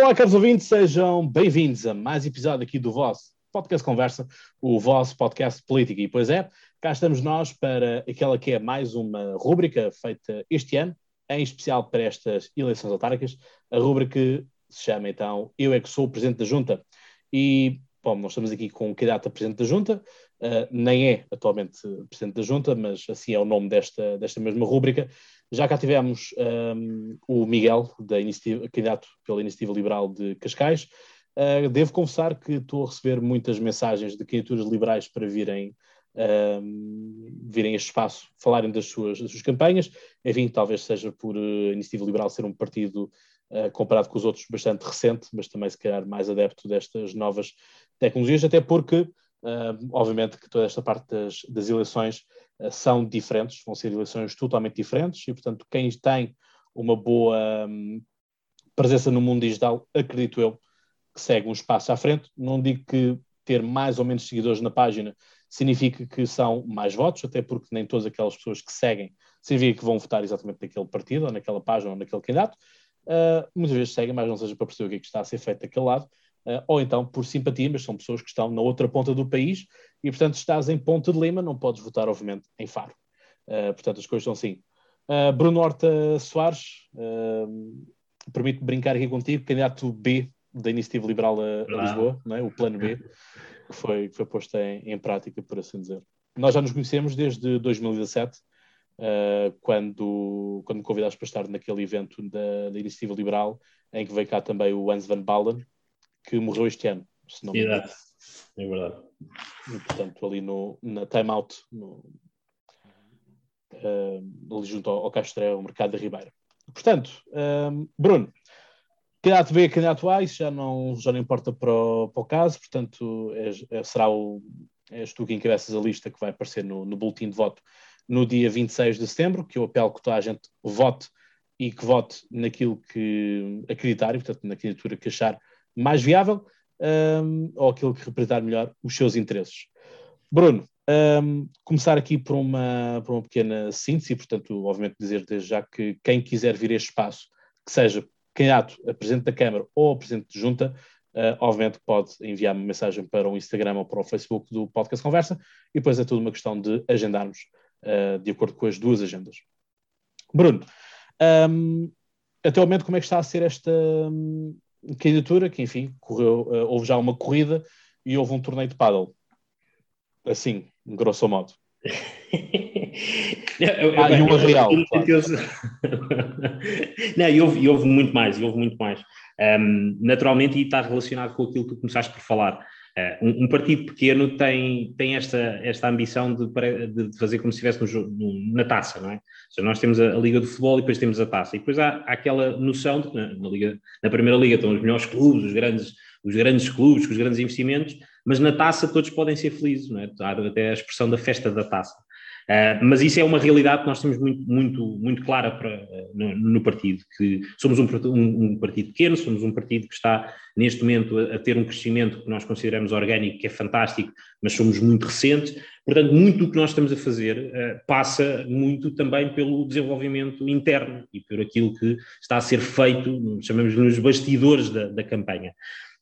Olá, caros ouvintes, sejam bem-vindos a mais episódio aqui do vosso Podcast Conversa, o vosso podcast político. E pois é, cá estamos nós para aquela que é mais uma rúbrica feita este ano, em especial para estas eleições autárquicas. A rúbrica se chama então Eu é que sou o Presidente da Junta. E, bom, nós estamos aqui com um candidato a Presidente da Junta, uh, nem é atualmente Presidente da Junta, mas assim é o nome desta, desta mesma rúbrica. Já cá tivemos um, o Miguel, da iniciativa, candidato pela Iniciativa Liberal de Cascais. Uh, devo confessar que estou a receber muitas mensagens de candidaturas liberais para virem, um, virem a este espaço, falarem das suas, das suas campanhas. Enfim, talvez seja por a Iniciativa Liberal ser um partido, uh, comparado com os outros, bastante recente, mas também se calhar mais adepto destas novas tecnologias, até porque Uh, obviamente que toda esta parte das, das eleições uh, são diferentes, vão ser eleições totalmente diferentes e, portanto, quem tem uma boa um, presença no mundo digital, acredito eu, que segue um espaço à frente. Não digo que ter mais ou menos seguidores na página significa que são mais votos, até porque nem todas aquelas pessoas que seguem significa que vão votar exatamente naquele partido, ou naquela página, ou naquele candidato. Uh, muitas vezes seguem, mas não seja para perceber o que é que está a ser feito daquele lado ou então por simpatia, mas são pessoas que estão na outra ponta do país e, portanto, se estás em Ponte de Lima, não podes votar, obviamente, em Faro. Uh, portanto, as coisas são assim. Uh, Bruno Horta Soares, permite-me brincar aqui contigo, candidato B da Iniciativa Liberal a, a Lisboa, não é? o plano B, que foi, que foi posto em, em prática, por assim dizer. Nós já nos conhecemos desde 2017, Uh, quando, quando me convidaste para estar naquele evento da, da, Iniciativa Liberal, em que veio cá também o Hans van Balen, que morreu este ano, se não me engano. É verdade. E, portanto, ali no, na timeout, no, uh, ali junto ao, ao Castré, o mercado da Ribeira. Portanto, um, Bruno, candidato B, candidato A, isso já não, já não importa para o, para o caso, portanto, é, é, será o, és tu que encabeças a lista que vai aparecer no, no boletim de voto no dia 26 de setembro, que eu apelo que toda a gente vote e que vote naquilo que acreditar, e portanto na candidatura que achar mais viável um, ou aquilo que representar melhor os seus interesses. Bruno, um, começar aqui por uma, por uma pequena síntese, portanto, obviamente dizer desde já que quem quiser vir a este espaço, que seja candidato a Presidente da Câmara ou a Presidente de Junta, uh, obviamente pode enviar uma mensagem para o Instagram ou para o Facebook do Podcast Conversa e depois é tudo uma questão de agendarmos uh, de acordo com as duas agendas. Bruno, um, momento como é que está a ser esta, candidatura, que enfim, correu, uh, houve já uma corrida e houve um torneio de paddle. Assim, grosso modo. Não, ah, e uma real. Claro. Não, e houve, houve muito mais, e houve muito mais. Um, naturalmente, e está relacionado com aquilo que tu começaste por falar. Uh, um, um, partido pequeno tem, tem esta, esta ambição de, de fazer como se estivesse no, na taça, não é? Seja, nós temos a, a, Liga de Futebol e depois temos a taça. E depois há, há aquela noção de que na, na, Liga, na Primeira Liga estão os melhores clubes, os grandes, os grandes clubes, os grandes investimentos, mas na taça todos podem ser felizes, não é? Há até a expressão da festa da taça. Uh, mas isso é uma realidade que nós temos muito, muito, muito clara para, no, no, partido, que somos um, um, um, partido pequeno, somos um partido que está neste momento a, a, ter um crescimento que nós consideramos orgânico, que é fantástico, mas somos muito recentes. Portanto, muito do que nós estamos a fazer uh, passa muito também pelo desenvolvimento interno e por aquilo que está a ser feito, chamamos nos bastidores da, da campanha.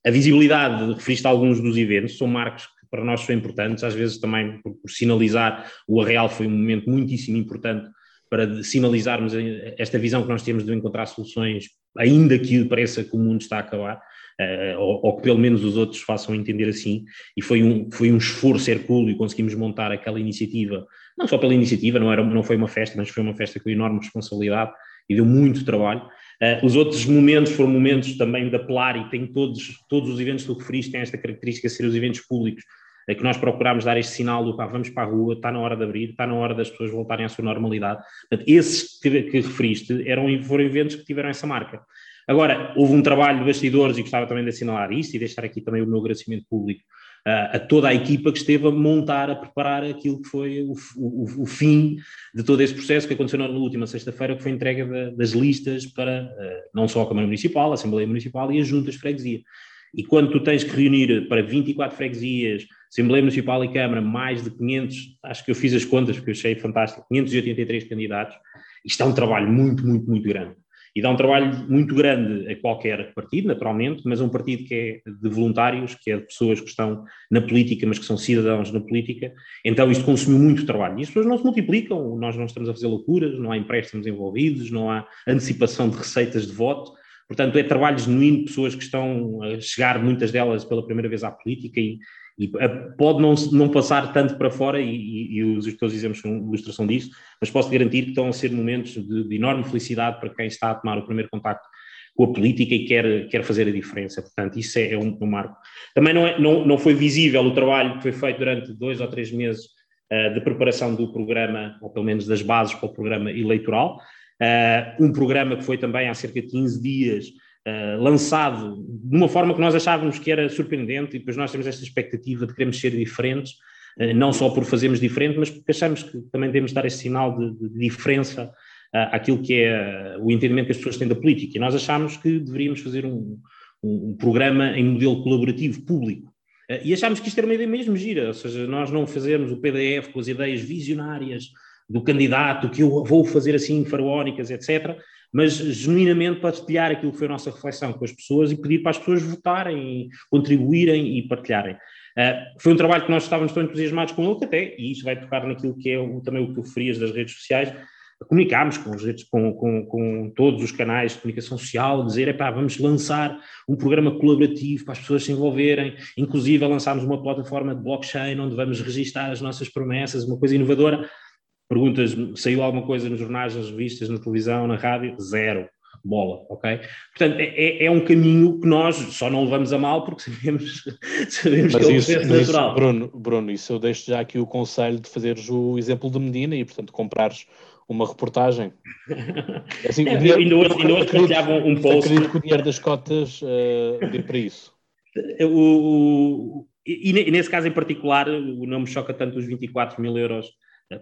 A visibilidade, referiste a alguns dos eventos, são marcos para nós são importantes, às vezes também por, por sinalizar, o Arreal foi um momento muitíssimo importante para sinalizarmos esta visão que nós temos de encontrar soluções, ainda que pareça que o mundo está a acabar, uh, ou, ou, que pelo menos os outros façam entender assim, e foi um, foi um esforço hercúleo conseguimos montar aquela iniciativa, não só pela iniciativa, não, era, não foi uma festa, mas foi uma festa com enorme responsabilidade e deu muito trabalho. Uh, os outros momentos foram momentos também de apelar, e tem todos, todos os eventos que tu referiste têm esta característica de ser os eventos públicos, é que nós procurámos dar este sinal do pá, vamos para a rua, está na hora de abrir, está na hora das pessoas voltarem à sua normalidade. Portanto, esses que, que referiste eram, foram eventos que tiveram essa marca. Agora, houve um trabalho de bastidores e gostava também de assinalar isto e deixar aqui também o meu agradecimento público uh, a toda a equipa que esteve a montar, a preparar aquilo que foi o, o, o fim de todo esse processo que aconteceu na última sexta-feira, que foi a entrega das listas para uh, não só a Câmara Municipal, a Assembleia Municipal e as juntas de freguesia. E quando tu tens que reunir para 24 freguesias, Assembleia Municipal e Câmara, mais de 500, acho que eu fiz as contas porque eu achei fantástico, 583 candidatos, isto é um trabalho muito, muito, muito grande. E dá um trabalho muito grande a qualquer partido, naturalmente, mas um partido que é de voluntários, que é de pessoas que estão na política, mas que são cidadãos na política, então isto consumiu muito trabalho. E as pessoas não se multiplicam, nós não estamos a fazer loucuras, não há empréstimos envolvidos, não há antecipação de receitas de voto, portanto é trabalho genuíno de pessoas que estão a chegar, muitas delas pela primeira vez à política e, pode não, não passar tanto para fora, e, e, e os, teus exemplos são ilustração disso, mas posso garantir que estão a ser momentos de, de, enorme felicidade para quem está a tomar o primeiro contacto com a política e quer, quer fazer a diferença. Portanto, isso é, é um, um, marco. Também não, é, não, não foi visível o trabalho que foi feito durante dois ou três meses uh, de preparação do programa, ou pelo menos das bases para o programa eleitoral. Uh, um programa que foi também há cerca de 15 dias uh, lançado de uma forma que nós achávamos que era surpreendente, e depois nós temos esta expectativa de queremos ser diferentes, uh, não só por fazermos diferente, mas porque achamos que também devemos dar este sinal de, de diferença uh, àquilo que é o entendimento que as pessoas têm da política. E nós achamos que deveríamos fazer um, um, um programa em modelo colaborativo público. E achámos que isto era uma ideia mesmo gira, ou seja, nós não fazermos o PDF com as ideias visionárias do candidato, que eu vou fazer assim faraónicas, etc., mas genuinamente partilhar aquilo que foi a nossa reflexão com as pessoas e pedir para as pessoas votarem, contribuírem e partilharem. Uh, foi um trabalho que nós estávamos tão entusiasmados com ele que até, e isso vai tocar naquilo que é o, também o que tu referias das redes sociais, comunicámos com, com, com, com, todos os canais de comunicação social, dizer, epá, vamos lançar um programa colaborativo para as pessoas se envolverem, inclusive lançámos uma plataforma de blockchain onde vamos registar as nossas promessas, uma coisa inovadora. Perguntas, saiu alguma coisa nos jornais, nas revistas, na televisão, na rádio? Zero. Bola, ok? Portanto, é, é, é um caminho que nós só não levamos a mal porque sabemos, sabemos mas que é um processo natural. Isso, Bruno, Bruno, isso eu deixo já aqui o conselho de fazeres o exemplo de Medina e, portanto, comprares uma reportagem. Assim, é, dinheiro, ainda hoje, ainda hoje partilhavam um post. Acredito que o dinheiro das cotas uh, dê para isso. O, o, e, e, nesse caso em particular, não me choca tanto os 24 mil euros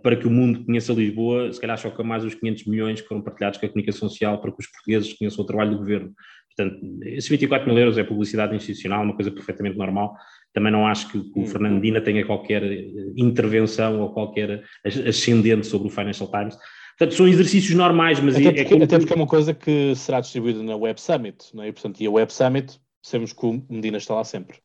para que o mundo conheça Lisboa, se calhar choca mais os 500 milhões que foram partilhados com a comunicação social para que os portugueses conheçam o trabalho do governo. Portanto, esses 24 mil euros é publicidade institucional, uma coisa perfeitamente normal. Também não acho que o hum. Fernando Dina tenha qualquer eh, intervenção ou qualquer ascendente sobre o Financial Times. Portanto, são exercícios normais, mas... Até é porque, é, até porque é uma coisa que será distribuída na Web Summit, não é? E, portanto, e a Web Summit, sabemos que o Medina está lá sempre.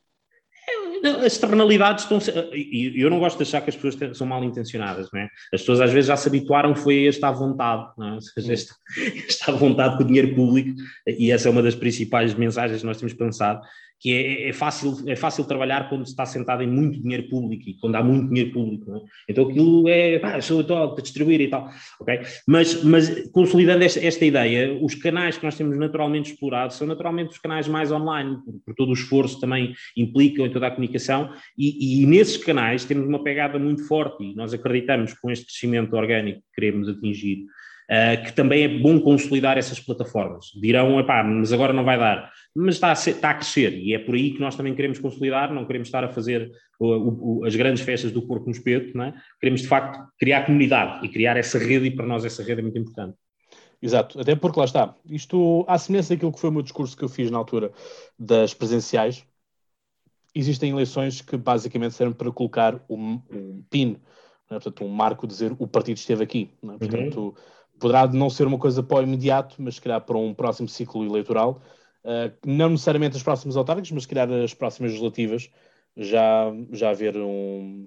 As externalidades estão. E eu não gosto de achar que as pessoas são mal intencionadas, não é? As pessoas às vezes já se habituaram, foi a esta vontade, não é? Ou seja, esta, esta vontade com o dinheiro público, e essa é uma das principais mensagens que nós temos pensado, que é, é, fácil, é fácil trabalhar quando se está sentado em muito dinheiro público e quando há muito dinheiro público. É? Então aquilo é, pá, sou eu a distribuir e tal. ok Mas, mas consolidando esta, esta, ideia, os canais que nós temos naturalmente explorados são naturalmente os canais mais online, por, por todo o esforço também implicam em toda a comunicação, e, e, nesses canais temos uma pegada muito forte e nós acreditamos com este crescimento orgânico que queremos atingir. Uh, que também é bom consolidar essas plataformas. Dirão, mas agora não vai dar mas está a, ser, está a, crescer e é por aí que nós também queremos consolidar, não queremos estar a fazer o, o, as grandes festas do corpo no espeto, não é? queremos de facto criar comunidade e criar essa rede e para nós essa rede é muito importante. Exato, até porque lá está, isto, à semelhança daquilo que foi o meu discurso que eu fiz na altura das presenciais, existem eleições que basicamente servem para colocar um, um pin, é? portanto um marco, dizer o partido esteve aqui, é? portanto uhum. Poderá não ser uma coisa para o imediato, mas se calhar para um próximo ciclo eleitoral, Uh, não necessariamente as próximas autárquicas, mas se calhar as próximas legislativas, já, já haver, um,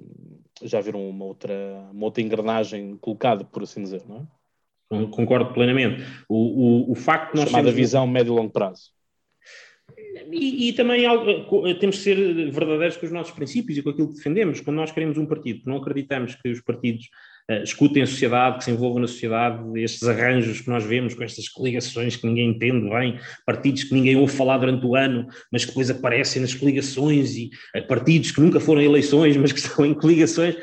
já haver uma, outra, uma outra engrenagem colocada, por assim dizer, não é? Concordo plenamente. O, o, o facto de nós Chamada temos... visão médio e longo prazo. E, e, também temos que ser verdadeiros com os nossos princípios e com aquilo que defendemos. Quando nós queremos um partido, não acreditamos que os partidos escutem a sociedade, que se envolvam na sociedade, estes arranjos que nós vemos com estas coligações que ninguém entende bem, partidos que ninguém ouve falar durante o ano, mas que depois aparecem nas coligações, e uh, partidos que nunca foram eleições, mas que estão em coligações.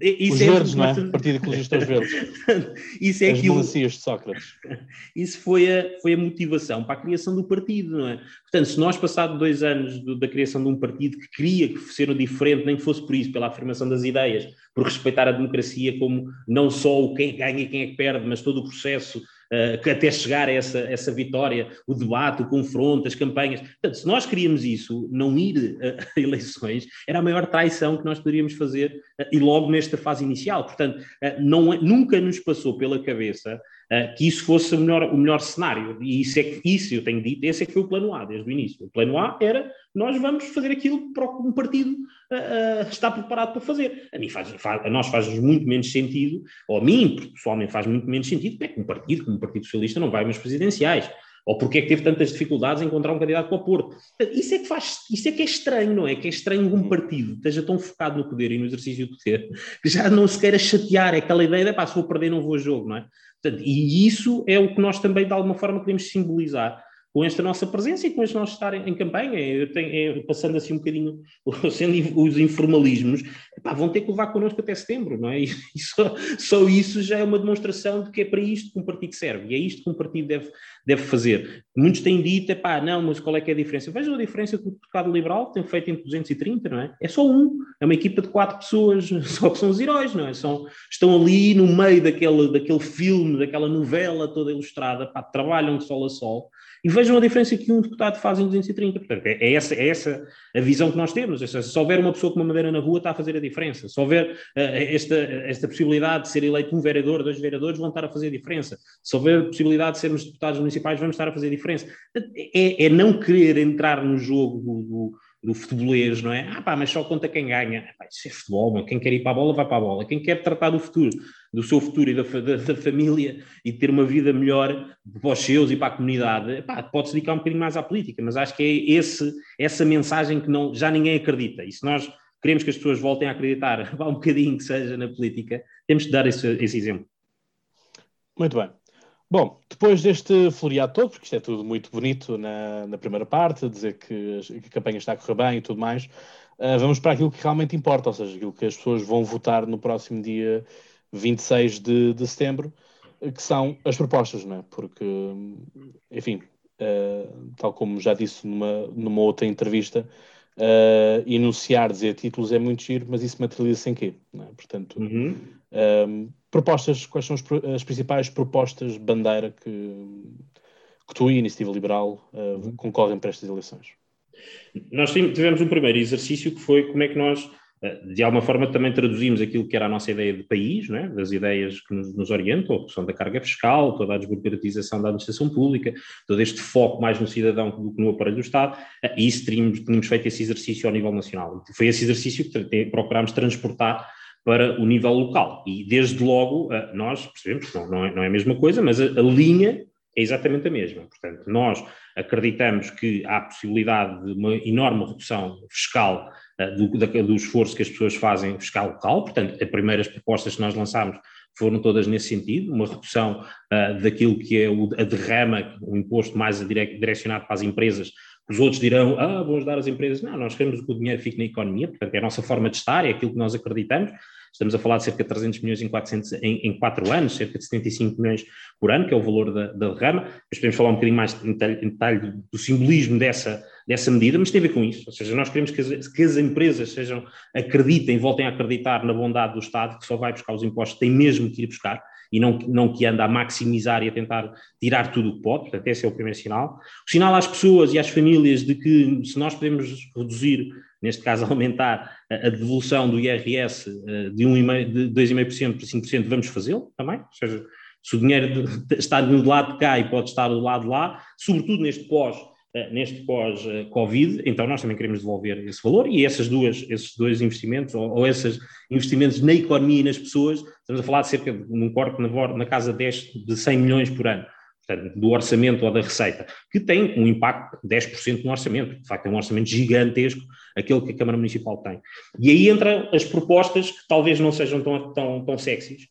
Isso os é verdes, não é? Partido Ecologista aos Verdes. isso é As aquilo... de Sócrates. Isso foi a, foi a motivação para a criação do partido, não é? Portanto, se nós, passado dois anos do, da criação de um partido que queria que fosse diferente, nem que fosse por isso, pela afirmação das ideias, por respeitar a democracia como não só o quem ganha e quem é que perde, mas todo o processo que até chegar a essa, essa vitória, o debate, o confronto, as campanhas. Portanto, se nós queríamos isso, não ir a eleições, era a maior traição que nós poderíamos fazer uh, e logo nesta fase inicial. Portanto, não, é, nunca nos passou pela cabeça que isso fosse o melhor, o melhor cenário. E isso é que, isso eu tenho dito, esse é que foi o plano A desde o início. O plano A era nós vamos fazer aquilo que um partido uh, está preparado para fazer. A, mim faz, faz, a nós faz muito menos sentido, ou a mim, pessoalmente, faz muito menos sentido, é que um partido, como o Partido Socialista, não vai umas presidenciais. Ou porque é que teve tantas dificuldades em encontrar um candidato para o Porto. Isso é que faz, isso é que é estranho, não é? Que é estranho que um partido esteja tão focado no poder e no exercício do poder que já não se queira chatear. É aquela ideia de, pá, se vou perder não vou a jogo, não é? Portanto, e isso é o que nós também, de alguma forma, queremos simbolizar com esta nossa presença e com este nosso estar em, em campanha, eu tenho, é, passando assim um bocadinho, sendo os informalismos, vão ter que levar connosco até setembro, não é? E, só, só, isso já é uma demonstração de que é para isto que um partido serve, e é isto que um partido deve, deve fazer. Muitos têm dito, epá, não, mas qual é que é a diferença? Vejam a diferença que o deputado liberal tem feito em 230, não é? É só um, é uma equipa de quatro pessoas, só que são os heróis, não é? São, estão ali no meio daquele, daquele filme, daquela novela toda ilustrada, pá, trabalham de sol a sol, e vejam a diferença que um deputado faz em 230. Portanto, é, é, essa, é essa a visão que nós temos. Se houver uma pessoa com uma madeira na rua, está a fazer a diferença. Se houver uh, esta, esta possibilidade de ser eleito um vereador, dois vereadores, vão estar a fazer a diferença. Se houver possibilidade de sermos deputados municipais, vamos estar a fazer a diferença. É, é não querer entrar no jogo do, do do futebolês, não é? Ah pá, mas só conta quem ganha. Pá, isso é futebol, quem quer ir para a bola, vai para a bola. Quem quer tratar do futuro, do seu futuro e da, da, da família e ter uma vida melhor para os seus e para a comunidade, pode-se dedicar um bocadinho mais à política, mas acho que é esse, essa mensagem que não, já ninguém acredita. E se nós queremos que as pessoas voltem a acreditar, vá um bocadinho que seja na política, temos de dar esse, esse exemplo. Muito bem. Bom, depois deste floreado todo, porque isto é tudo muito bonito na, na primeira parte, dizer que, que, a campanha está a correr bem e tudo mais, uh, vamos para aquilo que realmente importa, ou seja, aquilo que as pessoas vão votar no próximo dia 26 de, de setembro, que são as propostas, não é? Porque, enfim, uh, tal como já disse numa, numa outra entrevista, uh, enunciar, dizer títulos é muito giro, mas isso materializa-se em quê? É? Portanto, uhum. um, propostas, quais são as, principais propostas bandeira que, que tu e a Iniciativa Liberal uh, concorrem para estas eleições? Nós tivemos um primeiro exercício que foi como é que nós, eh, de alguma forma, também traduzimos aquilo que era a nossa ideia de país, é? das ideias que nos, nos orientam, a redução da carga fiscal, toda a desburocratização da administração pública, todo este foco mais no cidadão do que no aparelho do Estado, eh, e isso tínhamos, tínhamos feito esse exercício ao nível nacional. Foi esse exercício que procurámos transportar para o nível local. E desde logo eh, nós percebemos que não, não, é, não é a mesma coisa, mas a, a, linha é exatamente a mesma. Portanto, nós acreditamos que há possibilidade de uma enorme redução fiscal uh, do, do esforço que as pessoas fazem fiscal local. Portanto, as primeiras propostas que nós lançámos foram todas nesse sentido, uma redução uh, daquilo que é o, a derrama, o imposto mais direcionado para as empresas, os outros dirão, ah, vamos dar às empresas. Não, nós queremos que o dinheiro fique na economia, portanto é a nossa forma de estar, é aquilo que nós acreditamos. Estamos a falar de cerca de 300 milhões em, 400, em, em 4 anos, cerca de 75 milhões por ano, que é o valor da, da derrama. Mas podemos falar um bocadinho mais em detalhe, em detalhe do simbolismo dessa, dessa medida, mas tem a ver com isso. Ou seja, nós queremos que as, que as empresas sejam, acreditem, voltem a acreditar na bondade do Estado, que só vai buscar os impostos, tem mesmo que ir buscar e não, não que anda a maximizar e a tentar tirar tudo o que pode, portanto esse é o primeiro sinal. O sinal às pessoas e às famílias de que se nós podemos reduzir, neste caso aumentar a, devolução do IRS uh, de, 1,5, de 2,5% para 5%, vamos fazê-lo também, ou seja, se o dinheiro está do lado de cá e pode estar do lado de lá, sobretudo neste pós eh, neste pós-Covid, então nós também queremos devolver esse valor e essas duas, esses dois investimentos, ou, ou esses investimentos na economia e nas pessoas, estamos a falar de cerca de um corte na, na casa de, 10, de 100 milhões por ano, do orçamento ou da receita, que tem um impacto de 10% no orçamento, de facto é um orçamento gigantesco, aquele que a Câmara Municipal tem. E aí entram as propostas que talvez não sejam tão, tão, tão sexys,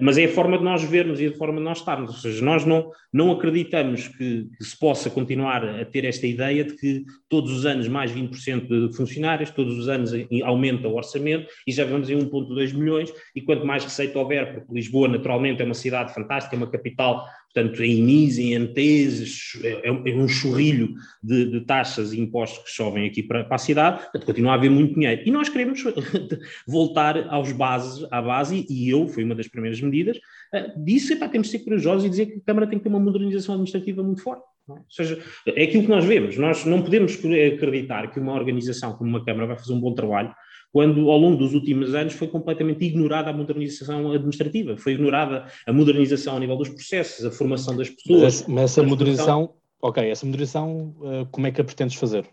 mas é a forma de nós vermos e a forma de nós estarmos. Ou seja, nós não, não acreditamos que, que, se possa continuar a ter esta ideia de que todos os anos mais 20% de funcionários, todos os anos aumenta o orçamento e já vamos em 1,2 milhões. E quanto mais receita houver, porque Lisboa naturalmente é uma cidade fantástica, é uma capital portanto, em INIS, em ANTES, é, é, é, um chorrilho de, de, taxas e impostos que chovem aqui para, para, a cidade, portanto, continua a haver muito dinheiro. E nós queremos voltar aos bases, à base, e eu, foi uma das primeiras medidas, uh, disse, epá, temos de ser corajosos e dizer que a Câmara tem que ter uma modernização administrativa muito forte. É? Ou seja, é aquilo que nós vemos, nós não podemos acreditar que uma organização como uma Câmara vai fazer um bom trabalho quando ao longo dos últimos anos foi completamente ignorada a modernização administrativa, foi ignorada a modernização a nível dos processos, a formação das pessoas. Mas, mas essa modernização, ok, essa modernização, uh, como é que a pretendes fazer?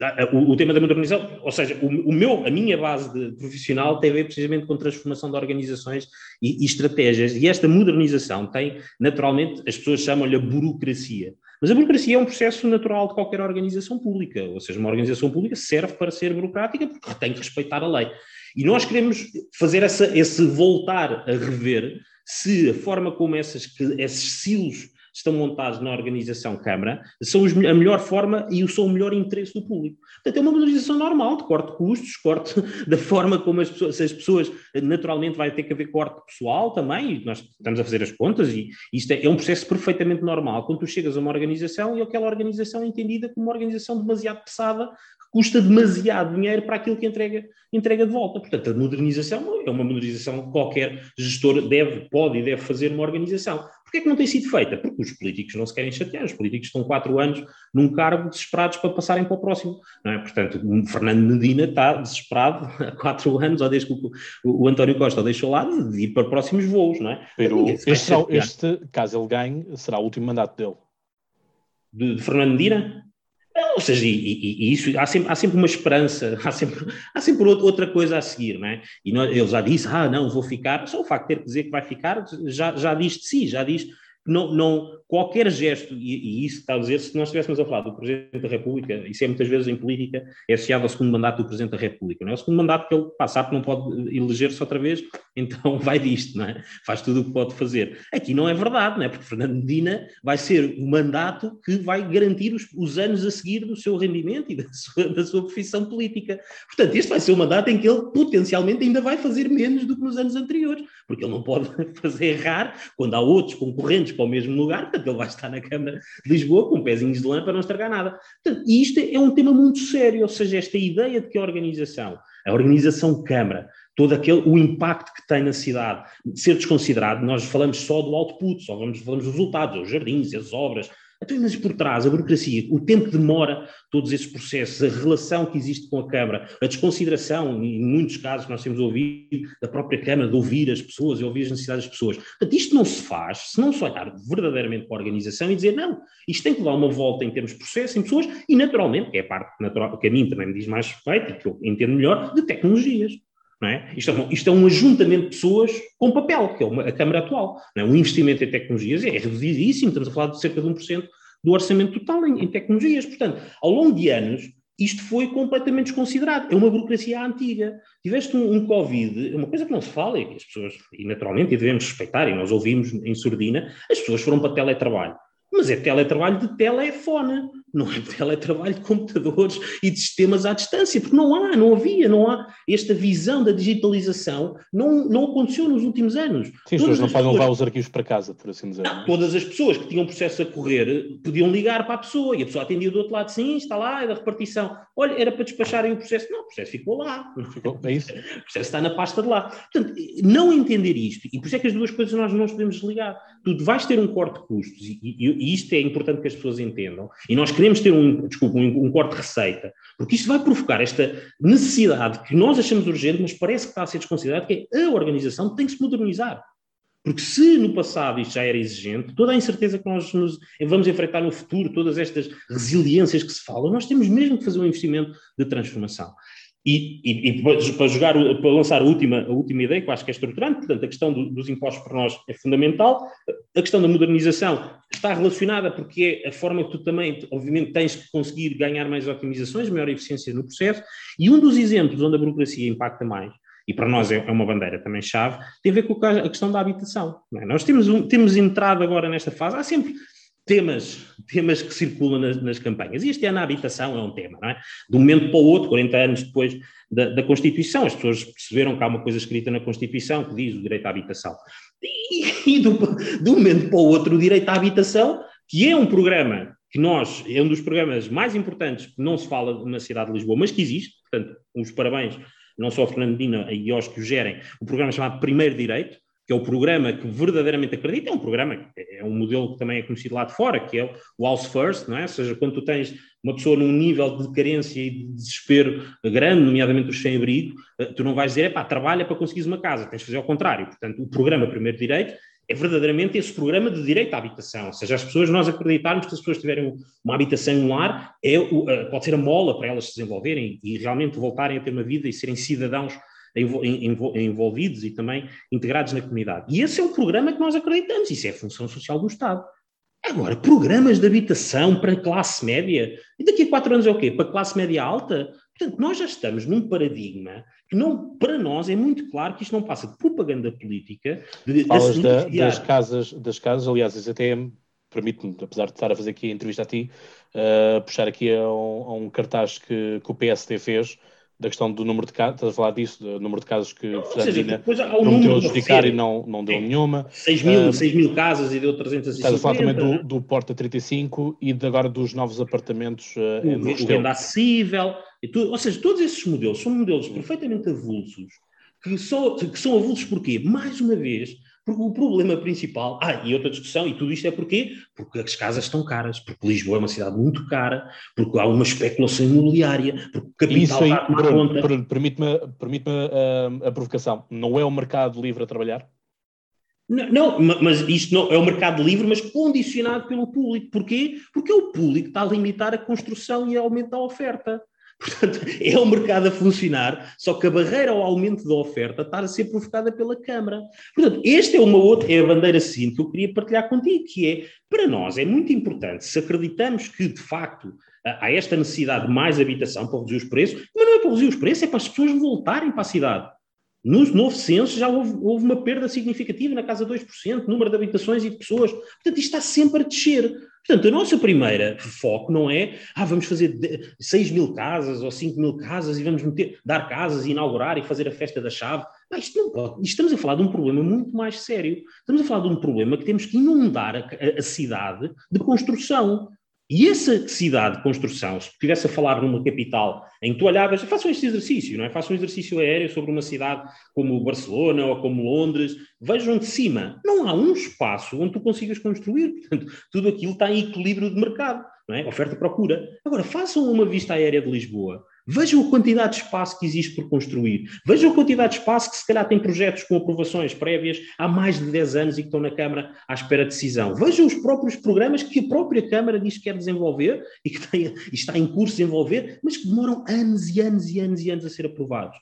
Ah, o, o, tema da modernização, ou seja, o, o, meu, a minha base de, profissional tem a ver precisamente com transformação de organizações e, e estratégias, e esta modernização tem, naturalmente, as pessoas chamam-lhe a burocracia. Mas a burocracia é um processo natural de qualquer organização pública, ou seja, uma organização pública serve para ser burocrática porque tem que respeitar a lei. E nós queremos fazer essa, esse voltar a rever se a forma como essas, esses silos estão montados na organização Câmara são os, a melhor forma e são o melhor interesse do público. Portanto, é uma modernização normal, de corte de custos, corte da forma como as pessoas, as pessoas, naturalmente vai ter que haver corte pessoal também, nós estamos a fazer as contas e isto é, é um processo perfeitamente normal. Quando tu chegas a uma organização e aquela organização é entendida como uma organização demasiado pesada, custa demasiado dinheiro para aquilo que entrega, entrega de volta. Portanto, a modernização é uma modernização que qualquer gestor deve, pode e deve fazer uma organização. Porquê é que não tem sido feita? Porque os políticos não se querem chatear, os políticos estão quatro anos num cargo desesperados para passarem para o próximo. Não é? Portanto, o Fernando Medina está desesperado há quatro anos, ou desde que o, o, o António Costa o deixou lá, de ir para próximos voos. Não é? Pero este, será, este, caso ele ganhe, será o último mandato dele. De, de Fernando Medina? Ou seja, e, e, e, isso, há sempre, há sempre uma esperança, há sempre, há sempre outra coisa a seguir, não é? E nós, ele já disse, ah, não, vou ficar, só o facto de ter que dizer que vai ficar, já, já diz de si, já diz não, não, qualquer gesto, e, e, isso está a dizer, se nós estivéssemos a falar do Presidente da República, isso é muitas vezes em política, é associado ao segundo mandato do Presidente da República, não é? O segundo mandato que ele passar que não pode eleger-se outra vez, então vai disto, não é? Faz tudo o que pode fazer. Aqui não é verdade, não é? Porque Fernando Medina vai ser o mandato que vai garantir os, os anos a seguir do seu rendimento e da sua, da sua profissão política. Portanto, este vai ser o mandato em que ele potencialmente ainda vai fazer menos do que nos anos anteriores, porque ele não pode fazer errar quando há outros concorrentes para o mesmo lugar, portanto ele vai estar na Câmara de Lisboa com pezinhos de lã para não estragar nada. Portanto, e isto é um tema muito sério, ou seja, esta ideia de que a organização, a organização Câmara, todo aquele, o impacto que tem na cidade, ser desconsiderado, nós falamos só do output, só falamos, falamos dos resultados, os jardins, as obras, então, mas por trás, a burocracia, o tempo que demora todos esses processos, a relação que existe com a Câmara, a desconsideração, em muitos casos nós temos ouvido da própria Câmara, de ouvir as pessoas e ouvir as necessidades das pessoas. Portanto, isto não se faz se não se olhar verdadeiramente para a organização e dizer, não, isto tem que dar uma volta em termos de processo, em pessoas, e naturalmente, que é a parte natural, que a mim também me diz mais respeito e que eu entendo melhor, de tecnologias. É? Isto, é um, isto, é um, ajuntamento de pessoas com papel, que é uma, a Câmara atual. É? Um investimento em tecnologias é reduzidíssimo, estamos a falar de cerca de 1% do orçamento total em, em, tecnologias. Portanto, ao longo de anos, isto foi completamente desconsiderado. É uma burocracia antiga. Tiveste um, um Covid, uma coisa que não se fala, e as pessoas, e naturalmente, e devemos respeitar, e nós ouvimos em surdina, as pessoas foram para teletrabalho. Mas é teletrabalho de telefone não é teletrabalho de computadores e de sistemas à distância, porque não há, não havia, não há esta visão da digitalização, não, não aconteceu nos últimos anos. Sim, as pessoas não podem levar os arquivos para casa, por assim dizer. Não, todas as pessoas que tinham processo a correr podiam ligar para a pessoa e a pessoa atendia do outro lado, sim, está lá, é da repartição. Olha, era para despacharem o processo. Não, o processo ficou lá. Ficou, é isso. O processo está na pasta de lá. Portanto, não entender isto, e por isso é que as duas coisas nós não podemos desligar. Tu vais ter um corte de custos, e, e, e isto é importante que as pessoas entendam, e nós queremos ter um, desculpa, um, um corte de receita, porque isto vai provocar esta necessidade que nós achamos urgente, mas parece que está a ser desconsiderado, que é a organização tem que se modernizar. Porque se no passado isto já era exigente, toda a incerteza que nós vamos enfrentar no futuro, todas estas resiliências que se falam, nós temos mesmo que fazer um investimento de transformação. E, e, e, para, jogar, para lançar a última, a última ideia, que eu acho que é estruturante, portanto, a questão do, dos impostos para nós é fundamental, a questão da modernização está relacionada porque é a forma que tu também, obviamente, tens que conseguir ganhar mais otimizações, maior eficiência no processo, e um dos exemplos onde a burocracia impacta mais, e para nós é, é uma bandeira também chave, tem a ver com a questão da habitação. É? Nós temos, um, temos entrado agora nesta fase, há sempre temas, temas que circulam nas, nas, campanhas. E este ano a habitação é um tema, não é? De um momento para o outro, 40 anos depois da, da, Constituição, as pessoas perceberam que há uma coisa escrita na Constituição que diz o direito à habitação. E, e do, de um momento para o outro, o direito à habitação, que é um programa que nós, é um dos programas mais importantes que não se fala na cidade de Lisboa, mas que existe, portanto, os parabéns não só a Fernandina e aos que o gerem, o programa chamado Primeiro Direito, que é o programa que verdadeiramente acredita, é um programa, é um modelo que também é conhecido lá de fora, que é o House First, não é? Ou seja, quando tu tens uma pessoa num nível de carência e de desespero grande, nomeadamente os sem-abrigo, eh, tu não vais dizer, é pá, trabalha para conseguires uma casa, tens de fazer ao contrário. Portanto, o programa Primeiro Direito é verdadeiramente esse programa de direito à habitação. Ou seja, as pessoas, nós acreditarmos que as pessoas tiverem uma habitação um lar, é, eh, pode ser a mola para elas se desenvolverem e realmente voltarem a ter uma vida e serem cidadãos envolvidos e também integrados na comunidade. E esse é o programa que nós acreditamos, isso é a função social do Estado. Agora, programas de habitação para classe média, e daqui a quatro anos é o quê? Para classe média alta? Portanto, nós já estamos num paradigma que não, para nós é muito claro que isto não passa de propaganda política. De, Falas da, das, casas, das casas, aliás, isso até permite-me, apesar de estar a fazer aqui a entrevista a ti, uh, puxar aqui a um, a um cartaz que, que o PSD fez, da questão do número de casos, estás a falar disso, do número de casos que não, seja, um não meteu a justificar e não, não deu é. nenhuma. 6 mil, uh, 6 mil casas e deu 350. Estás a falar também do, do Porta 35 e de agora dos novos apartamentos uh, o, no o venda acessível, e tudo, ou seja, todos esses modelos são modelos perfeitamente avulsos, que, só, que são avulsos porquê? Mais uma vez, porque o problema principal, ah, e outra discussão, e tudo isto é porquê? Porque as casas estão caras, porque Lisboa é uma cidade muito cara, porque há uma especulação imobiliária, porque o capital Isso aí, está a conta. Permite-me permite uh, a provocação, não é o mercado livre a trabalhar? Não, não, mas isto não é o mercado livre, mas condicionado pelo público. Porquê? Porque o público está a limitar a construção e aumentar a oferta. Portanto, é o mercado a funcionar, só que a barreira ao aumento da oferta está a ser provocada pela Câmara. Portanto, esta é uma outra, é a bandeira seguinte que eu queria partilhar contigo, que é, para nós é muito importante, se acreditamos que, de facto, há esta necessidade de mais habitação para reduzir os preços, mas não é para reduzir os preços, é para as pessoas voltarem para a cidade. No novo censo já houve, houve, uma perda significativa na casa 2%, número de habitações e de pessoas. Portanto, isto está sempre a descer. Portanto, a nossa primeira foco não é, ah, vamos fazer 6 mil casas ou 5 mil casas e vamos meter, dar casas e inaugurar e fazer a festa da chave. Não, isto não pode. Estamos a falar de um problema muito mais sério. Estamos a falar de um problema que temos que inundar a, a, a cidade de construção. E essa cidade de construção, se estivesse a falar numa capital em que tu olhavas, façam este exercício, não é? Façam um exercício aéreo sobre uma cidade como Barcelona ou como Londres, vejam de cima, não há um espaço onde tu consigas construir, portanto, tudo aquilo está em equilíbrio de mercado, não é? Oferta-procura. Agora, façam uma vista aérea de Lisboa, Vejam a quantidade de espaço que existe por construir. Vejam a quantidade de espaço que se calhar tem projetos com aprovações prévias há mais de 10 anos e que estão na Câmara à espera de decisão. Vejam os próprios programas que a própria Câmara diz que quer desenvolver e que tem, está em curso de desenvolver, mas que demoram anos e anos e anos e anos a ser aprovados.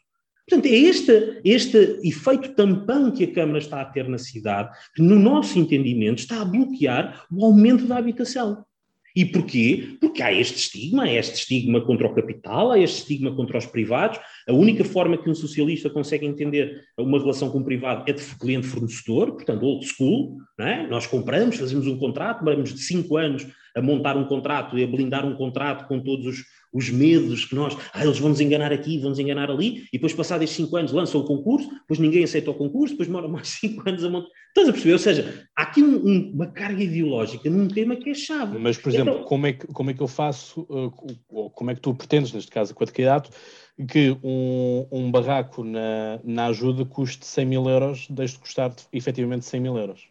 Portanto, é este, este efeito tampão que a Câmara está a ter na cidade, que, no nosso entendimento, está a bloquear o aumento da habitação. E porquê? Porque há este estigma, há este estigma contra o capital, há este estigma contra os privados. A única forma que um socialista consegue entender uma relação com o privado é de cliente-fornecedor, portanto, old school. É? Nós compramos, fazemos um contrato, demoramos de cinco anos a montar um contrato e a blindar um contrato com todos os, os medos que nós, ah, eles vão nos enganar aqui, vão nos enganar ali, e depois, passados estes cinco anos, lançam o concurso, depois ninguém aceita o concurso, depois demora mais cinco anos a montar. Estás a perceber? Ou seja, há aqui um, um, uma carga ideológica num tema que é chave. Mas, por exemplo, então, como, é que, como é que eu faço, uh, como é que tu pretendes, neste caso, com a candidato, que um, um barraco na, na ajuda custe 100 mil euros, deixe de custar efetivamente 100 mil euros?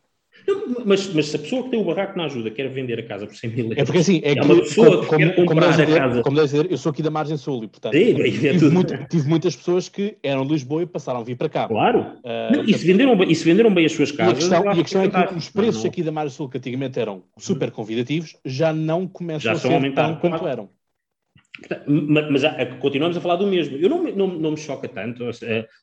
Mas, mas se a pessoa que tem o barraco na ajuda quer vender a casa por 100 mil euros, é porque assim, é, é uma pessoa como, que quer comprar como a casa. Como deve dizer, eu sou aqui da Margem Sul e, portanto, Sim, tive, muito, tive, muitas pessoas que eram de Lisboa e passaram a vir para cá. Claro. Uh, não, e, se venderam, bem, e se venderam bem as suas casas. E a questão, e a questão é que os preços não, aqui da Margem Sul, que antigamente eram super convidativos, já não começam já a ser tão quanto eram. Mas continuamos a falar do mesmo. Eu não, não, não me choca tanto,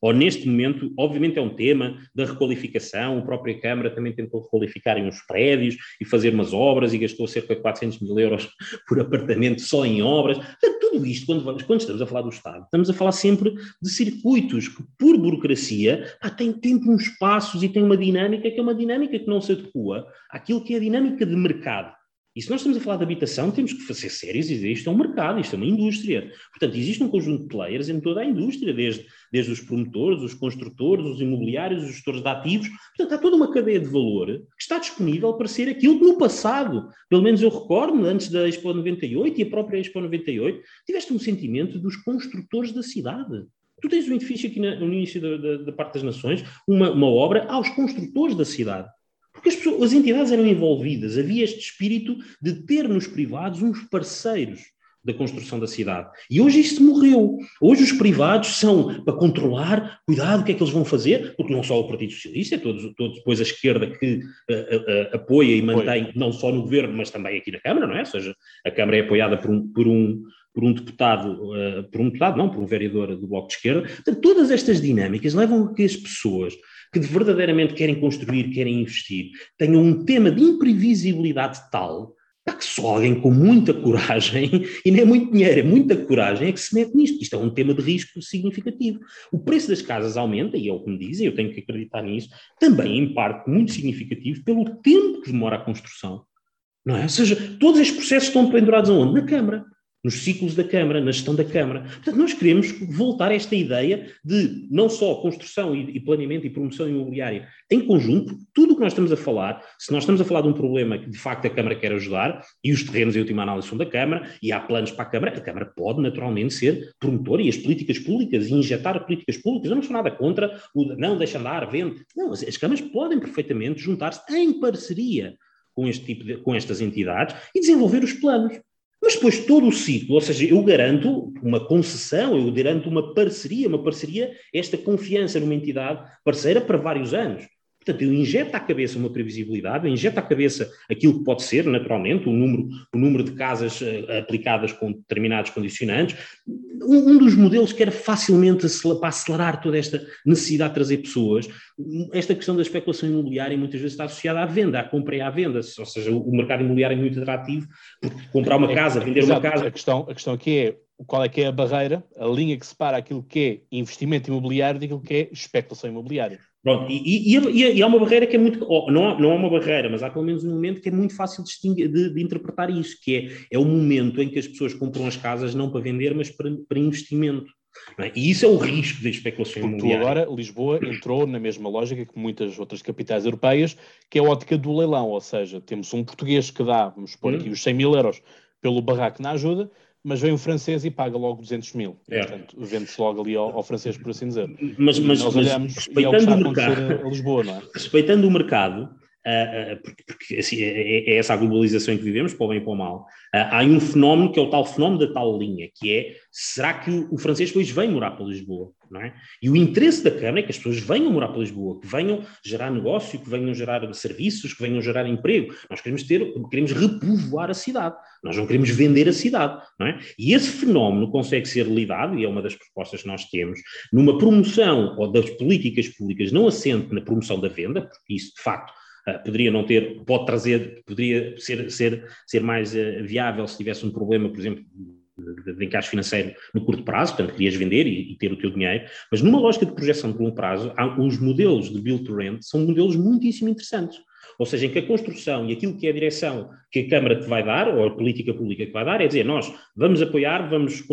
ou neste momento, obviamente é um tema da requalificação, a própria Câmara também tentou requalificarem os prédios e fazer umas obras e gastou cerca de 400 mil euros por apartamento só em obras. Portanto, tudo isto, quando, quando estamos a falar do Estado, estamos a falar sempre de circuitos que, por burocracia, ah, têm tempo, uns passos e têm uma dinâmica que é uma dinâmica que não se adequa àquilo que é a dinâmica de mercado. E se nós estamos a falar de habitação, temos que fazer sérios e dizer isto é um mercado, isto é uma indústria. Portanto, existe um conjunto de players em toda a indústria, desde, desde os promotores, os construtores, os imobiliários, os gestores de ativos. Portanto, há toda uma cadeia de valor que está disponível para ser aquilo que no passado, pelo menos eu recordo, antes da Expo 98 e a própria Expo 98, tiveste um sentimento dos construtores da cidade. Tu tens um edifício aqui no início da, da, da parte das nações, uma, uma obra aos construtores da cidade. Porque as, pessoas, as entidades eram envolvidas, havia este espírito de ter nos privados uns parceiros da construção da cidade. E hoje isso morreu. Hoje os privados são para controlar, cuidado, o que é que eles vão fazer, porque não só o Partido Socialista, é todos, todos depois a esquerda que uh, uh, apoia e mantém, não só no governo, mas também aqui na Câmara, não é? Ou seja, a Câmara é apoiada por um, por um, por um deputado, uh, por um deputado, não, por um vereador do Bloco de Esquerda. Portanto, todas estas dinâmicas levam a que as pessoas que verdadeiramente querem construir, querem investir, tenham um tema de imprevisibilidade tal que só alguém com muita coragem, e nem é muito dinheiro, é muita coragem, é que se mete nisto. Isto é um tema de risco significativo. O preço das casas aumenta, e é o que me dizem, eu tenho que acreditar nisso, também em parte muito significativo pelo tempo que demora a construção. Não é? Ou seja, todos estes processos estão pendurados aonde? Na Câmara nos ciclos da Câmara, na gestão da Câmara. Portanto, nós queremos voltar a esta ideia de não só construção e, planeamento e promoção imobiliária em conjunto, tudo o que nós estamos a falar, se nós estamos a falar de um problema que de facto a Câmara quer ajudar, e os terrenos em última análise são da Câmara, e há planos para a Câmara, a Câmara pode naturalmente ser promotora e as políticas públicas, e injetar políticas públicas, eu não sou nada contra o não, deixa andar, vende. Não, as, as câmaras podem perfeitamente juntar-se em parceria com, este tipo de, com estas entidades e desenvolver os planos. Mas depois todo o ciclo, ou seja, eu garanto uma concessão, eu garanto uma parceria, uma parceria, esta confiança numa entidade parceira para vários anos. Portanto, eu injeto à cabeça uma previsibilidade, eu injeto à cabeça aquilo que pode ser, naturalmente, o número, o número de casas uh, aplicadas com determinados condicionantes. Um, um, dos modelos que era facilmente para acelerar toda esta necessidade de trazer pessoas, esta questão da especulação imobiliária muitas vezes está associada à venda, à compra e à venda, ou seja, o, mercado imobiliário é muito atrativo, porque comprar uma é, casa, vender Exato. uma casa... A questão, a questão aqui é qual é que é a barreira, a linha que separa aquilo que é investimento imobiliário daquilo que é especulação imobiliária. Pronto, e, e, e, há uma barreira que é muito. não, há, não há uma barreira, mas há pelo menos um momento que é muito fácil de, de, de, interpretar isso, que é, é o momento em que as pessoas compram as casas não para vender, mas para, para investimento. É? E isso é o risco da especulação Porque imobiliária. Tu agora, Lisboa entrou na mesma lógica que muitas outras capitais europeias, que é a ótica do leilão, ou seja, temos um português que dá, vamos pôr hum. aqui os 100 mil euros pelo barraco na ajuda, mas vem um francês e paga logo 200 mil. É. Portanto, vende-se logo ali ao, ao, francês, por assim dizer. Mas, mas, nós mas olhamos respeitando e é o, o mercado, a Lisboa, não é? Respeitando o mercado, porque, porque assim, é, é, é, essa a globalização em que vivemos, para o bem e para o mal. Há um fenómeno que é o tal fenómeno da tal linha, que é, será que o francês depois vem morar para Lisboa? Não é? E o interesse da Câmara é que as pessoas venham morar para Lisboa, que venham gerar negócio, que venham gerar serviços, que venham gerar emprego. Nós queremos ter, queremos repovoar a cidade. Nós não queremos vender a cidade, não é? E esse fenómeno consegue ser lidado, e é uma das propostas que nós temos, numa promoção ou das políticas públicas não assente na promoção da venda, porque isso, de facto, poderia não ter, pode trazer, poderia ser, ser, ser mais uh, viável se tivesse um problema, por exemplo, de, encaixe financeiro no curto prazo, portanto, querias vender e, e, ter o teu dinheiro, mas numa lógica de projeção de longo prazo, há, os modelos de build to rent são modelos muitíssimo interessantes. Ou seja, em que a construção e aquilo que é a direção que a Câmara te vai dar, ou a política pública que vai dar, é dizer, nós vamos apoiar, vamos,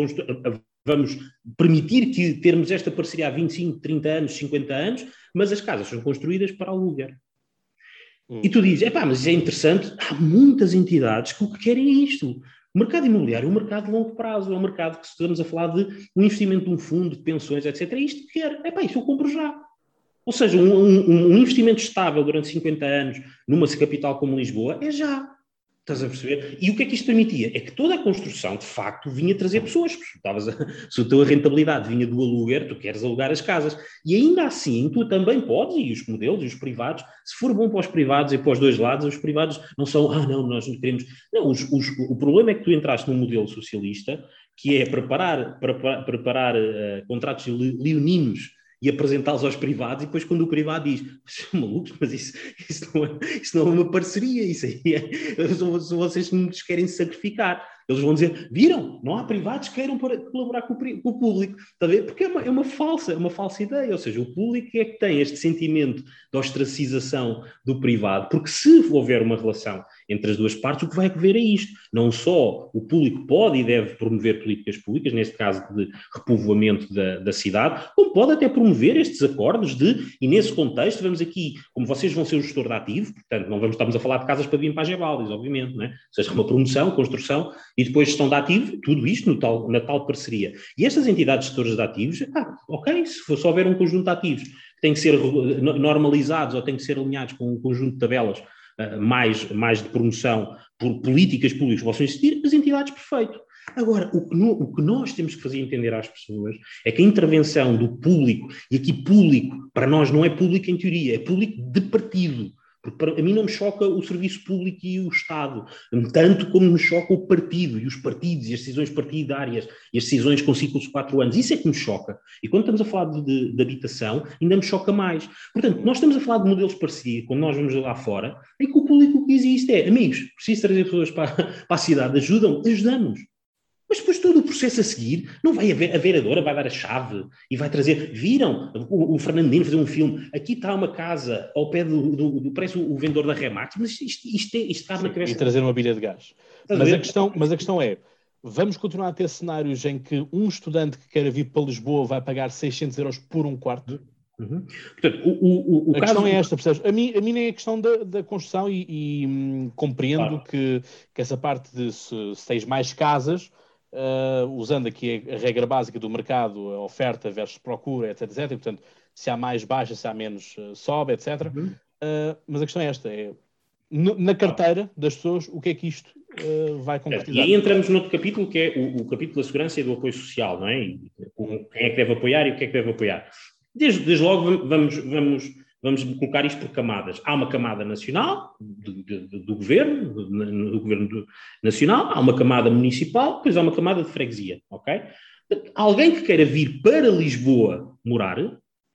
vamos permitir que termos esta parceria há 25, 30 anos, 50 anos, mas as casas são construídas para aluguer. Hum. E tu dizes, é pá, mas isso é interessante, há muitas entidades que o que querem é isto. O mercado imobiliário é um mercado de longo prazo, é um mercado que estamos a falar de um investimento de um fundo, de pensões, etc. É isto que quer. É pá, isso eu compro já. Ou seja, um, um, um, investimento estável durante 50 anos numa capital como Lisboa é já. Estás a perceber? E o que é que isto permitia? É que toda a construção, de facto, vinha trazer pessoas. Se, se a tua rentabilidade vinha do aluguer, tu queres alugar as casas. E ainda assim, tu também podes, e os modelos e os privados, se for bom para os privados e para os dois lados, os privados não são, ah, não, nós não queremos. Não, os, os, o problema é que tu entraste num modelo socialista que é preparar, preparar, preparar uh, contratos leoninos e apresentá-los aos privados, e depois quando o privado diz, malucos, mas isso, isso, não é, isso não é uma parceria, isso aí é, são vocês que nos querem sacrificar. Eles vão dizer, viram, não há privados que queiram colaborar com o, com o público, está a ver? Porque é uma, é uma falsa, é uma falsa ideia, ou seja, o público é que tem este sentimento de ostracização do privado, porque se houver uma relação entre as duas partes, o que vai haver é isto. Não só o público pode e deve promover políticas públicas, neste caso de repovoamento da, da cidade, como pode até promover estes acordos de, e nesse contexto, vamos aqui, como vocês vão ser o gestor de ativo, portanto, não vamos, estamos a falar de casas para vir para as obviamente, não é? ou seja, uma promoção, construção e depois gestão de ativo, tudo isto no tal, na tal parceria. E estas entidades gestoras de ativos, ah, ok, se, for, se houver um conjunto de ativos tem que ser normalizados ou tem que ser alinhados com um conjunto de tabelas mais, mais de promoção por políticas públicas que possam existir, as entidades, perfeito. Agora, o que, no, o que, nós temos que fazer entender às pessoas é que a intervenção do público, e aqui público, para nós não é público em teoria, é público de partido. Porque a mim não me choca o serviço público e o Estado, tanto como me choca o partido e os partidos e as decisões partidárias e as decisões com ciclos de quatro anos. Isso é que me choca. E quando estamos a falar de, de, de habitação, ainda me choca mais. Portanto, nós estamos a falar de modelos parecidos, quando nós vamos lá fora, em que o público que existe é, amigos, preciso trazer pessoas para, para a cidade, ajudam, ajudamos. Mas depois todo o processo a seguir, não vai haver, a vereadora vai dar a chave e vai trazer. Viram o, o Fernandino fazer um filme? Aqui está uma casa ao pé do. do, do parece o, o, vendedor da Remax, mas isto, isto, isto está na cabeça. E trazer uma bilha de gás. Mas a, questão, mas a questão é: vamos continuar a ter cenários em que um estudante que queira vir para Lisboa vai pagar 600 euros por um quarto? Uhum. Portanto, o, o, o a questão é esta, percebes? A mim, a mim nem é a questão da, da construção e, e hum, compreendo claro. que, que essa parte de se, se tens mais casas, uh, usando aqui a, regra básica do mercado, a oferta versus procura, etc, etc. E, portanto, se há mais baixa, se há menos uh, sobe, etc. Uhum. Uh, mas a questão é esta, é na carteira das pessoas, o que é que isto vai concretizar? E aí entramos noutro capítulo, que é o, o, capítulo da segurança e do apoio social, não é? E, quem é que deve apoiar e o que é que deve apoiar. Desde, desde logo vamos, vamos vamos colocar isto por camadas. Há uma camada nacional, do, governo, do, governo nacional, há uma camada municipal, depois há uma camada de freguesia, ok? Alguém que queira vir para Lisboa morar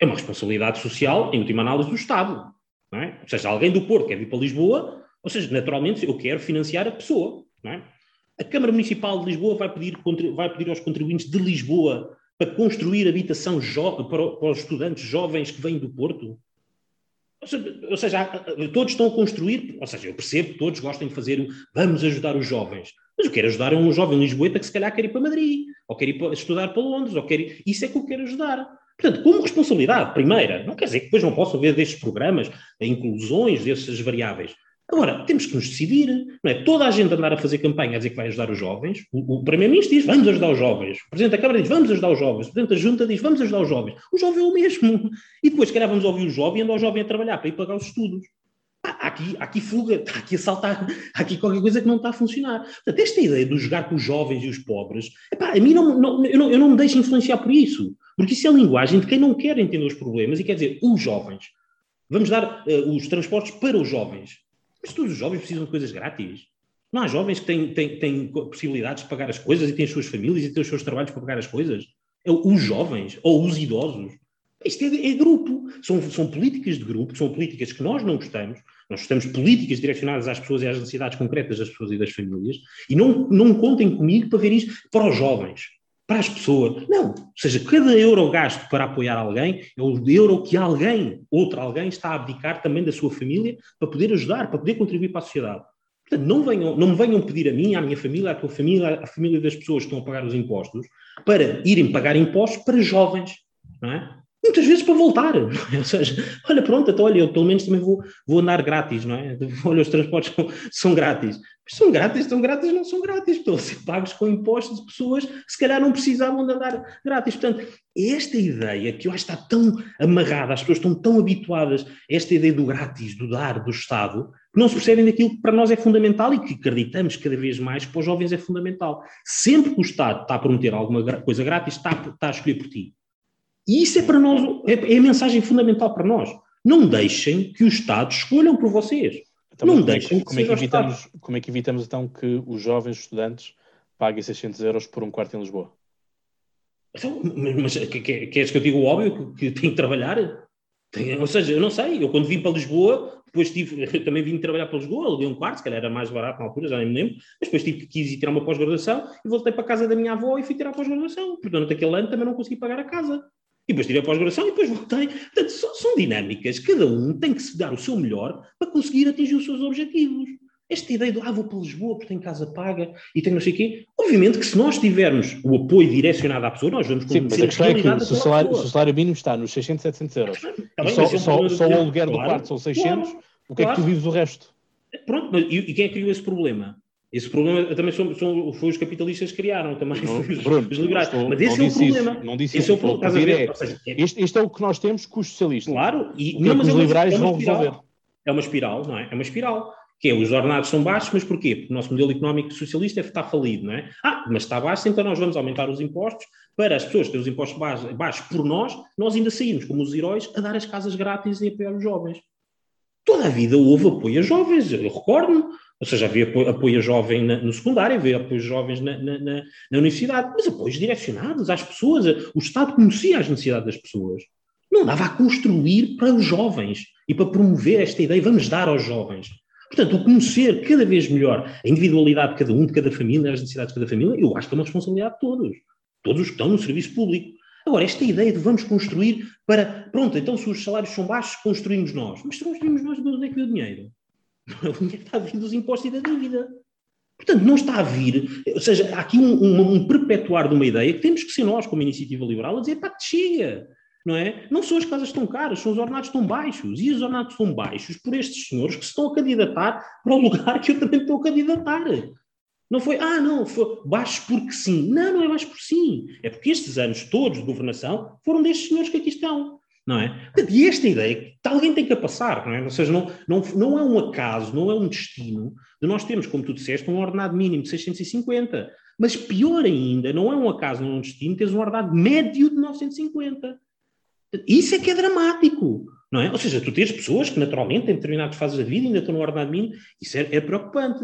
é uma responsabilidade social, em última análise, do Estado, não é? Ou seja, alguém do Porto quer vir para Lisboa, ou seja, naturalmente eu quero financiar a pessoa, não é? A Câmara Municipal de Lisboa vai pedir, vai pedir aos contribuintes de Lisboa para construir habitação para os estudantes jovens que vêm do Porto? Ou seja, todos estão a construir, ou seja, eu percebo que todos gostem de fazer, vamos ajudar os jovens, mas eu quero ajudar um jovem lisboeta que se calhar quer ir para Madrid, ou quer ir para, estudar para Londres, ou quer ir, isso é que eu quero ajudar. Portanto, como responsabilidade, primeira, não quer dizer que depois não possa haver destes programas, inclusões dessas variáveis, Agora, temos que nos decidir, não é? Toda a gente andar a fazer campanha a dizer que vai ajudar os jovens. O, o Primeiro-Ministro diz, vamos ajudar os jovens. O Presidente da Câmara diz, vamos ajudar os jovens. O Presidente da Junta diz, vamos ajudar os jovens. O jovem é o mesmo. E depois, se calhar, vamos ouvir o jovem e andar o jovem a trabalhar para ir pagar os estudos. Há aqui, há aqui fuga, há aqui assaltar, há aqui qualquer coisa que não está a funcionar. Portanto, esta ideia de jogar com os jovens e os pobres, epá, a mim não, não, eu, não, eu não me deixo influenciar por isso. Porque isso é a linguagem de quem não quer entender os problemas e quer dizer, os jovens. Vamos dar uh, os transportes para os jovens. Mas todos os jovens precisam de coisas grátis. Não há jovens que têm, têm, têm possibilidades de pagar as coisas e têm as suas famílias e têm os seus trabalhos para pagar as coisas. É os jovens ou os idosos. Isto é, é, grupo. São, são políticas de grupo, são políticas que nós não gostamos. Nós gostamos de políticas direcionadas às pessoas e às necessidades concretas das pessoas e das famílias. E não, não contem comigo para ver isto para os jovens para as pessoas. Não. Ou seja, cada euro gasto para apoiar alguém é o euro que alguém, outro alguém, está a abdicar também da sua família para poder ajudar, para poder contribuir para a sociedade. Portanto, não, venham, não me venham pedir a mim, à minha família, à tua família, à família das pessoas que estão a pagar os impostos, para irem pagar impostos para jovens. Não é? Muitas vezes para voltar. Ou seja, olha, pronto, então, olha, eu pelo menos também vou, vou andar grátis, não é? Olha, os transportes são, são grátis. Mas são grátis, são grátis, não são grátis, estão a ser pagos com impostos de pessoas que se calhar não precisavam de andar grátis. Portanto, esta ideia que eu acho que está tão amarrada, as pessoas estão tão habituadas a esta ideia do grátis, do dar, do Estado, que não se percebem daquilo que para nós é fundamental e que acreditamos cada vez mais que para os jovens é fundamental. Sempre que o Estado está a prometer alguma coisa grátis, está, está a escolher por ti. E isso é para nós, é, é a mensagem fundamental para nós. Não deixem que os Estados escolham por vocês. Então, não deixem como, é que evitamos, como é que evitamos então que os jovens estudantes paguem 600 euros por um quarto em Lisboa? Então, mas queres que eu diga o óbvio que, que tem que trabalhar? Ou seja, eu não sei, eu quando vim para Lisboa, depois tive, também vim trabalhar para Lisboa, aluguei um quarto, se calhar era mais barato na altura, já nem me lembro, mas depois tive que quis ir tirar uma pós-graduação e voltei para a casa da minha avó e fui tirar a pós-graduação. Portanto, naquele ano também não consegui pagar a casa e depois tirei a pós-graduação e depois voltei. Portanto, são, são, dinâmicas. Cada um tem que se dar o seu melhor para conseguir atingir os seus objetivos. Esta ideia de, ah, vou para Lisboa porque tenho casa paga e tenho não sei o quê. Obviamente que se nós tivermos o apoio direcionado à pessoa, nós vamos Sim, mas a questão é que se o, salário, se o salário mínimo está nos 600, 700 euros só, é só, só o aluguer claro, do quarto são 600, claro, o que claro. é que tu vives o resto? Pronto, mas e, e quem é que criou esse problema? Esse problema também são, são, foi os capitalistas que criaram, também não, os, Bruno, os liberais. Estou, Mas esse é o problema. Isso, não disse esse isso. É o problema. É, seja, é, este, este, é o que nós temos com os socialistas. Claro, e o que, é que os é liberais vão resolver. É uma espiral, não é? É uma espiral. Que é, os ordenados são baixos, mas porquê? Porque o nosso modelo económico socialista está falido, não é? Ah, mas está baixo, então nós vamos aumentar os impostos para as pessoas que têm os impostos baixos, baixos por nós, nós ainda saímos como os heróis a dar as casas grátis e apoiar os jovens. Toda a vida houve apoio a jovens, eu recordo-me ou seja, havia apoio, apoio jovem no secundário, havia apoio jovens na, na, na, na, universidade, mas apoios direcionados às pessoas. O Estado conhecia as necessidades das pessoas. Não dava a construir para os jovens e para promover esta ideia, vamos dar aos jovens. Portanto, o conhecer cada vez melhor a individualidade de cada um, de cada família, as necessidades de cada família, eu acho que é uma responsabilidade de todos. Todos os que estão no serviço público. Agora, esta ideia de vamos construir para. Pronto, então se os salários são baixos, construímos nós. Mas construímos nós de onde é que veio o dinheiro? O dinheiro está a vir dos impostos e da dívida. Portanto, não está a vir, ou seja, há aqui um, um, um, perpetuar de uma ideia que temos que ser nós, como iniciativa liberal, a dizer, pá, que chega, não é? Não são as casas tão caras, são os ordenados tão baixos, e os ordenados tão baixos por estes senhores que se estão a candidatar para o lugar que eu também estou a candidatar. Não foi, ah, não, foi baixo porque sim. Não, não é baixo por sim. É porque estes anos todos de governação foram destes senhores que aqui estão não é? E esta ideia alguém tem que passar, não é? Ou seja, não, não, não é um acaso, não é um destino de nós termos, como tu disseste, um ordenado mínimo de 650. Mas pior ainda, não é um acaso, não é um destino, teres um ordenado médio de 950. Isso é que é dramático, não é? Ou seja, tu tens pessoas que naturalmente em determinadas fases da vida ainda estão no ordenado mínimo, isso é, é preocupante.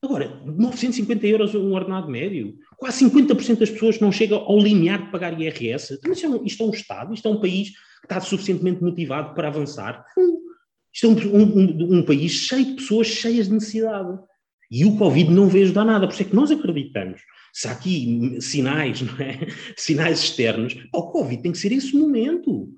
Agora, 950 euros um ordenado médio. Quase 50% das pessoas não chegam ao limiar de pagar IRS. Mas isto é, um, isto é um Estado, isto é um país está suficientemente motivado para avançar. Isto é um, um, um, país cheio de pessoas cheias de necessidade. E o Covid não veio ajudar nada. Por isso é que nós acreditamos. Se há aqui sinais, não é? sinais externos, o Covid tem que ser esse momento.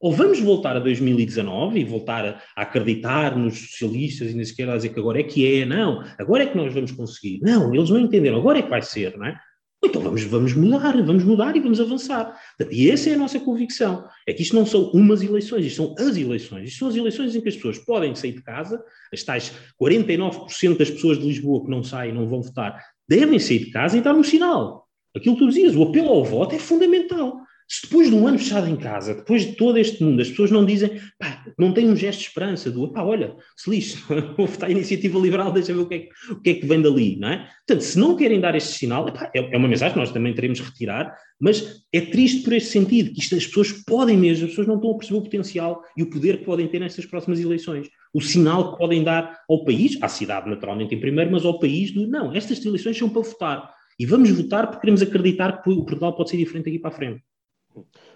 Ou vamos voltar a 2019 e voltar a, acreditar nos socialistas e na esquerda a dizer que agora é que é, não, agora é que nós vamos conseguir. Não, eles não entenderam, agora é que vai ser, não é? Então vamos, vamos mudar, vamos mudar e vamos avançar. E essa é a nossa convicção. É que isto não são umas eleições, isto são as eleições. Isto são as eleições em que as pessoas podem sair de casa, as tais 49% das pessoas de Lisboa que não saem não vão votar, devem sair de casa e dar um sinal. Aquilo que tu dizias, o apelo ao voto é fundamental. Se depois de um ano fechado em casa, depois de todo este mundo, as pessoas não dizem, pá, não têm um gesto de esperança do, pá, olha, se lixe, votar a iniciativa liberal, deixa ver o que, é que, o que é que vem dali, não é? Portanto, se não querem dar este sinal, epá, é, é uma mensagem que nós também teremos que retirar, mas é triste por este sentido, que isto, as pessoas podem mesmo, as pessoas não estão a perceber o potencial e o poder que podem ter nestas próximas eleições. O sinal que podem dar ao país, à cidade naturalmente em primeiro, mas ao país do, não, estas eleições são para votar. E vamos votar porque queremos acreditar que o Portugal pode ser diferente aqui para a frente.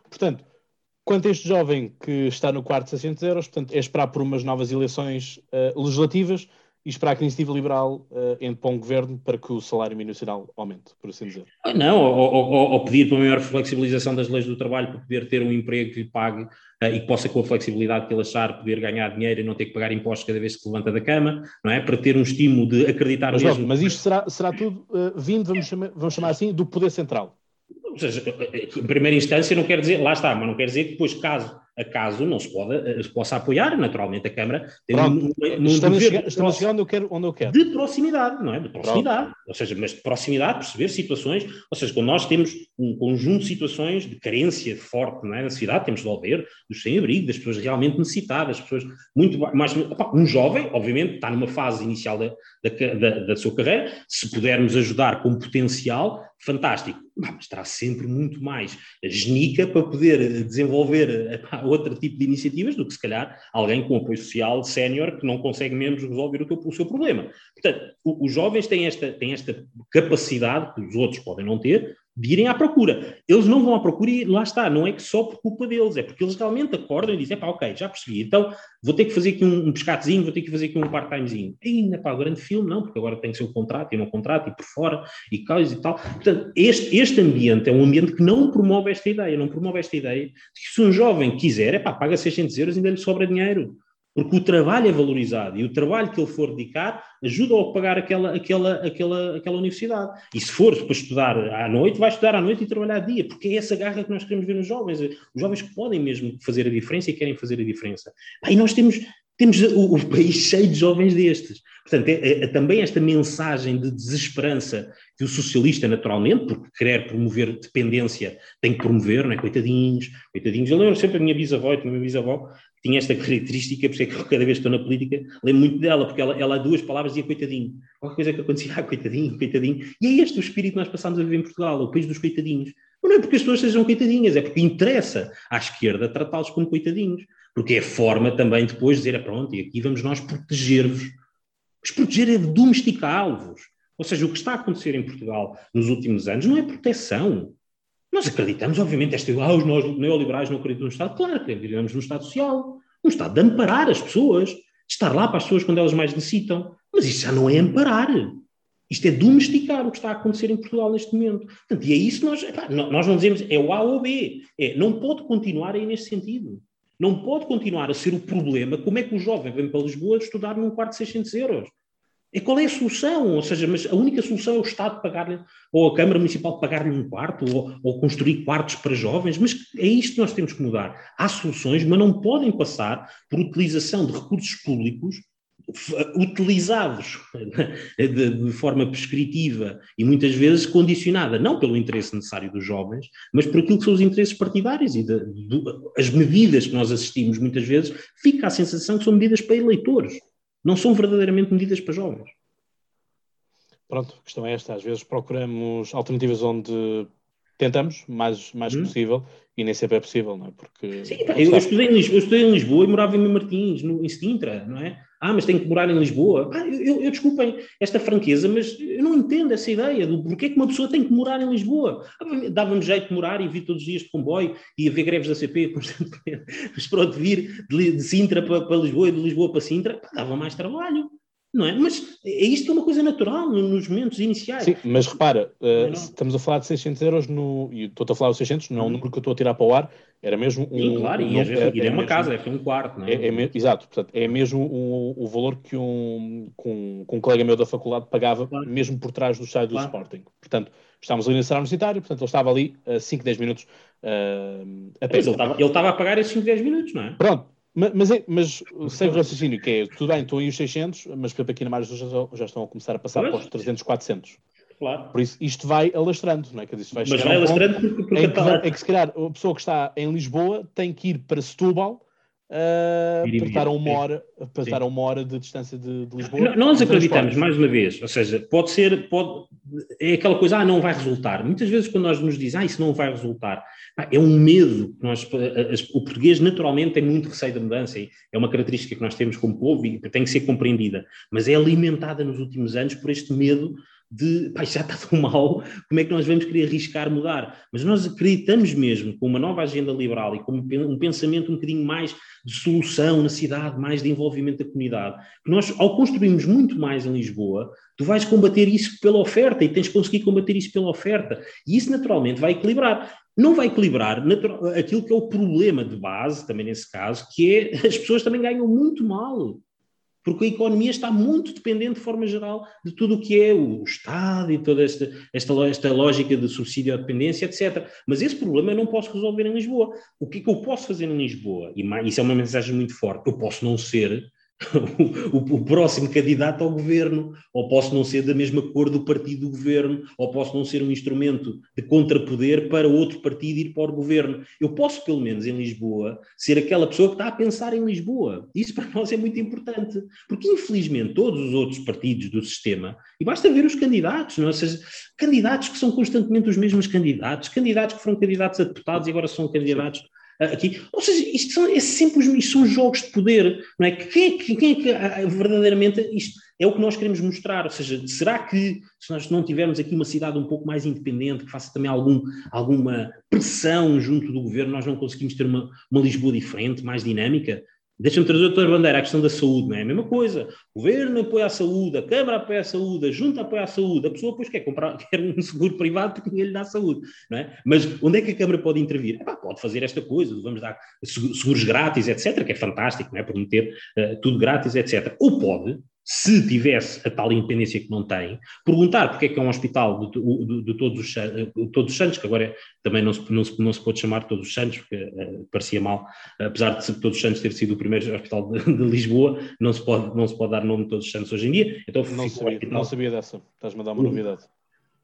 Portanto, quanto a este jovem que está no quarto de 600 euros, portanto, é esperar por umas novas eleições uh, legislativas e esperar que a iniciativa liberal uh, entre para um governo para que o salário mínimo nacional aumente, por assim dizer. Ah, não, ou, ou, ou, pedir para uma maior flexibilização das leis do trabalho para poder ter um emprego que lhe pague uh, e que possa, com a flexibilidade que ele achar, poder ganhar dinheiro e não ter que pagar impostos cada vez que se levanta da cama, não é? Para ter um estímulo de acreditar mas, mesmo. Não, mas isto será, será tudo uh, vindo, vamos chamar, vamos chamar assim, do poder central. Ou seja, em primeira instância não quer dizer, lá está, mas não quer dizer que depois, caso acaso não se, pode, eh, se possa apoiar, naturalmente a Câmara tem Pronto, um, um, estamos, chegar, estamos a chegar onde eu, quero, onde eu quero. De proximidade, não é? De proximidade. Pronto. Ou seja, mas de proximidade, perceber situações, ou seja, quando nós temos um conjunto de situações de carência forte não é? na cidade, temos de ouvir dos sem-abrigo, das pessoas realmente necessitadas, pessoas muito mais... Opa, um jovem, obviamente, está numa fase inicial da, da, da, da sua carreira, se pudermos ajudar com potencial, fantástico. Mas estará sempre muito mais genica para poder desenvolver outro tipo de iniciativas do que, se calhar, alguém com apoio social sénior que não consegue mesmo resolver o, teu, o seu problema. Portanto, os jovens têm esta, têm esta capacidade, que os outros podem não ter, de irem à procura. Eles não vão à procura e lá está, não é que só por culpa deles, é porque eles realmente acordam e dizem, pá, ok, já percebi, então vou ter que fazer aqui um, um pescatezinho, vou ter que fazer aqui um part-timezinho. Ainda, pá, o grande filme, não, porque agora tem que ser o contrato e não contrato e por fora e coisa e tal. Portanto, este, este ambiente é um ambiente que não promove esta ideia, não promove esta ideia de que se um jovem quiser, é pá, paga 600 euros e ainda lhe sobra dinheiro. Porque o trabalho é valorizado e o trabalho que ele for dedicar ajuda-o a pagar aquela, aquela, aquela, aquela universidade. E se for para estudar à noite, vai estudar à noite e trabalhar dia, porque é essa garra que nós queremos ver nos jovens. Os jovens que podem mesmo fazer a diferença e querem fazer a diferença. E nós temos, temos o, o país cheio de jovens destes. Portanto, é, é, é, também esta mensagem de desesperança que o socialista, naturalmente, porque querer promover dependência, tem que promover, não é? Coitadinhos, coitadinhos. Eu lembro sempre a minha bisavó e a minha bisavó tinha esta característica, por isso é que cada vez que estou na política lembro muito dela, porque ela, ela duas palavras dizia coitadinho. Qualquer coisa que acontecia, ah, coitadinho, coitadinho. E é este o espírito que nós passamos a viver em Portugal, o país dos coitadinhos. Não é porque as pessoas sejam coitadinhas, é porque interessa à esquerda tratá-los como coitadinhos. Porque é forma também depois de dizer, ah, pronto, e aqui vamos nós proteger-vos. Mas proteger é domesticá-los. Ou seja, o que está a acontecer em Portugal nos últimos anos não é proteção. Nós acreditamos, obviamente, esta ah, os neoliberais não acreditam no Estado. Claro, acreditamos no Estado Social, no Estado de amparar as pessoas, de estar lá para as pessoas quando elas mais necessitam. Mas isto já não é amparar. Isto é domesticar o que está a acontecer em Portugal neste momento. Portanto, e é isso nós, nós não dizemos, é o A ou B. É, não pode continuar aí neste sentido. Não pode continuar a ser o problema como é que o jovem vem para Lisboa estudar num quarto de 600 euros. E qual é a solução? Ou seja, mas a única solução é o Estado pagar-lhe, ou a Câmara Municipal pagar-lhe um quarto, ou, ou, construir quartos para jovens, mas é isto que nós temos que mudar. Há soluções, mas não podem passar por utilização de recursos públicos utilizados de, de, forma prescritiva e muitas vezes condicionada, não pelo interesse necessário dos jovens, mas por aquilo que são os interesses partidários e de, de, as medidas que nós assistimos muitas vezes, fica a sensação que são medidas para eleitores, não são verdadeiramente medidas para jovens. Pronto, a questão é esta, às vezes procuramos alternativas onde tentamos, mais, mais hum. possível, e nem sempre é possível, não é? Porque... Sim, pá, eu, estudei em Lisboa, eu estudei em Lisboa e morava em Martins, no, em Sintra, não é? Ah, mas tem que morar em Lisboa. Ah, eu, eu, eu, desculpem esta franqueza, mas eu não entendo essa ideia do porquê que uma pessoa tem que morar em Lisboa. Ah, Dava-me jeito de morar e vir todos os dias de comboio e haver greves da CP constantemente. Mas pronto, vir de, de Sintra para, para, Lisboa e de Lisboa para Sintra, pá, dava mais trabalho não é? Mas é isto é uma coisa natural nos momentos iniciais. Sim, mas repara, uh, estamos a falar de 600 euros no, e estou a falar de 600, não é um número que eu estou a tirar para o ar, era mesmo um... Sim, claro, um, e, é, é, é, uma casa, é um quarto, não é? é, é exato, portanto, é mesmo o, o valor que um, que um, que um colega meu da faculdade pagava, claro. mesmo por trás do estádio claro. do Sporting. Portanto, estávamos ali na sala universitária, portanto, ele estava ali uh, 5, 10 minutos uh, a pé. Mas ele estava, ele estava a pagar esses 5, 10 minutos, não é? Pronto, mas, mas, é, mas segue o raciocínio, que é, tudo bem, estão aí os 600, mas por exemplo aqui na margem já, já estão a começar a passar para os 300, 400. Claro. Por isso, isto vai alastrando, não é? Quer dizer, vai mas vai alastrando porque, porque em que, é que se calhar a pessoa que está em Lisboa tem que ir para Setúbal uh, para estar a uma hora, a uma hora de distância de, de Lisboa. Nós acreditamos, mais uma vez, ou seja, pode ser, pode, é aquela coisa, ah, não vai resultar. Muitas vezes quando nós nos dizem, ah, isso não vai resultar, é um medo que nós, o português naturalmente tem muito receio da mudança, é uma característica que nós temos como povo e tem que ser compreendida, mas é alimentada nos últimos anos por este medo de pá, já está tão mal, como é que nós vamos querer arriscar mudar? Mas nós acreditamos mesmo com uma nova agenda liberal e com um pensamento um bocadinho mais de solução na cidade, mais de envolvimento da comunidade, que nós, ao construirmos muito mais em Lisboa, tu vais combater isso pela oferta e tens de conseguir combater isso pela oferta. E isso naturalmente vai equilibrar. Não vai equilibrar aquilo que é o problema de base, também nesse caso, que é as pessoas também ganham muito mal porque a economia está muito dependente, de forma geral, de tudo o que é o Estado e toda esta, esta, esta lógica de subsídio à dependência, etc. Mas esse problema eu não posso resolver em Lisboa. O que é que eu posso fazer em Lisboa? E isso é uma mensagem muito forte. Eu posso não ser o, o, próximo candidato ao governo, ou posso não ser da mesma cor do partido do governo, ou posso não ser um instrumento de contrapoder para outro partido ir para o governo. Eu posso, pelo menos em Lisboa, ser aquela pessoa que está a pensar em Lisboa. Isso para nós é muito importante, porque infelizmente todos os outros partidos do sistema, e basta ver os candidatos, não é? seja, candidatos que são constantemente os mesmos candidatos, candidatos que foram candidatos a deputados e agora são candidatos aqui. Ou seja, isto são, é sempre isto são jogos de poder, não é? Quem é que, quem é que ah, ah, verdadeiramente isto é o que nós queremos mostrar? Ou seja, será que se nós não tivermos aqui uma cidade um pouco mais independente, que faça também algum, alguma pressão junto do governo, nós não conseguimos ter uma, uma Lisboa diferente, mais dinâmica? Deixa-me trazer outra bandeira, a questão da saúde, não é a mesma coisa. O governo apoia a saúde, a Câmara apoia a saúde, a Junta apoia a saúde, a pessoa depois quer comprar quer um seguro privado porque ninguém lhe dá saúde, não é? Mas onde é que a Câmara pode intervir? Epá, pode fazer esta coisa, vamos dar seguros grátis, etc., que é fantástico, não é? Prometer uh, tudo grátis, etc. Ou pode, se tivesse a tal independência que não tem, perguntar porque é que é um hospital de, de, de todos, os, de todos os santos, que agora também não se, não se, não se pode chamar todos os santos, porque uh, parecia mal, apesar de todos os santos ter sido o primeiro hospital de, de, Lisboa, não se, pode, não se pode dar nome de todos os santos hoje em dia. Então, não, sabia, não sabia dessa, estás-me a dar uma novidade.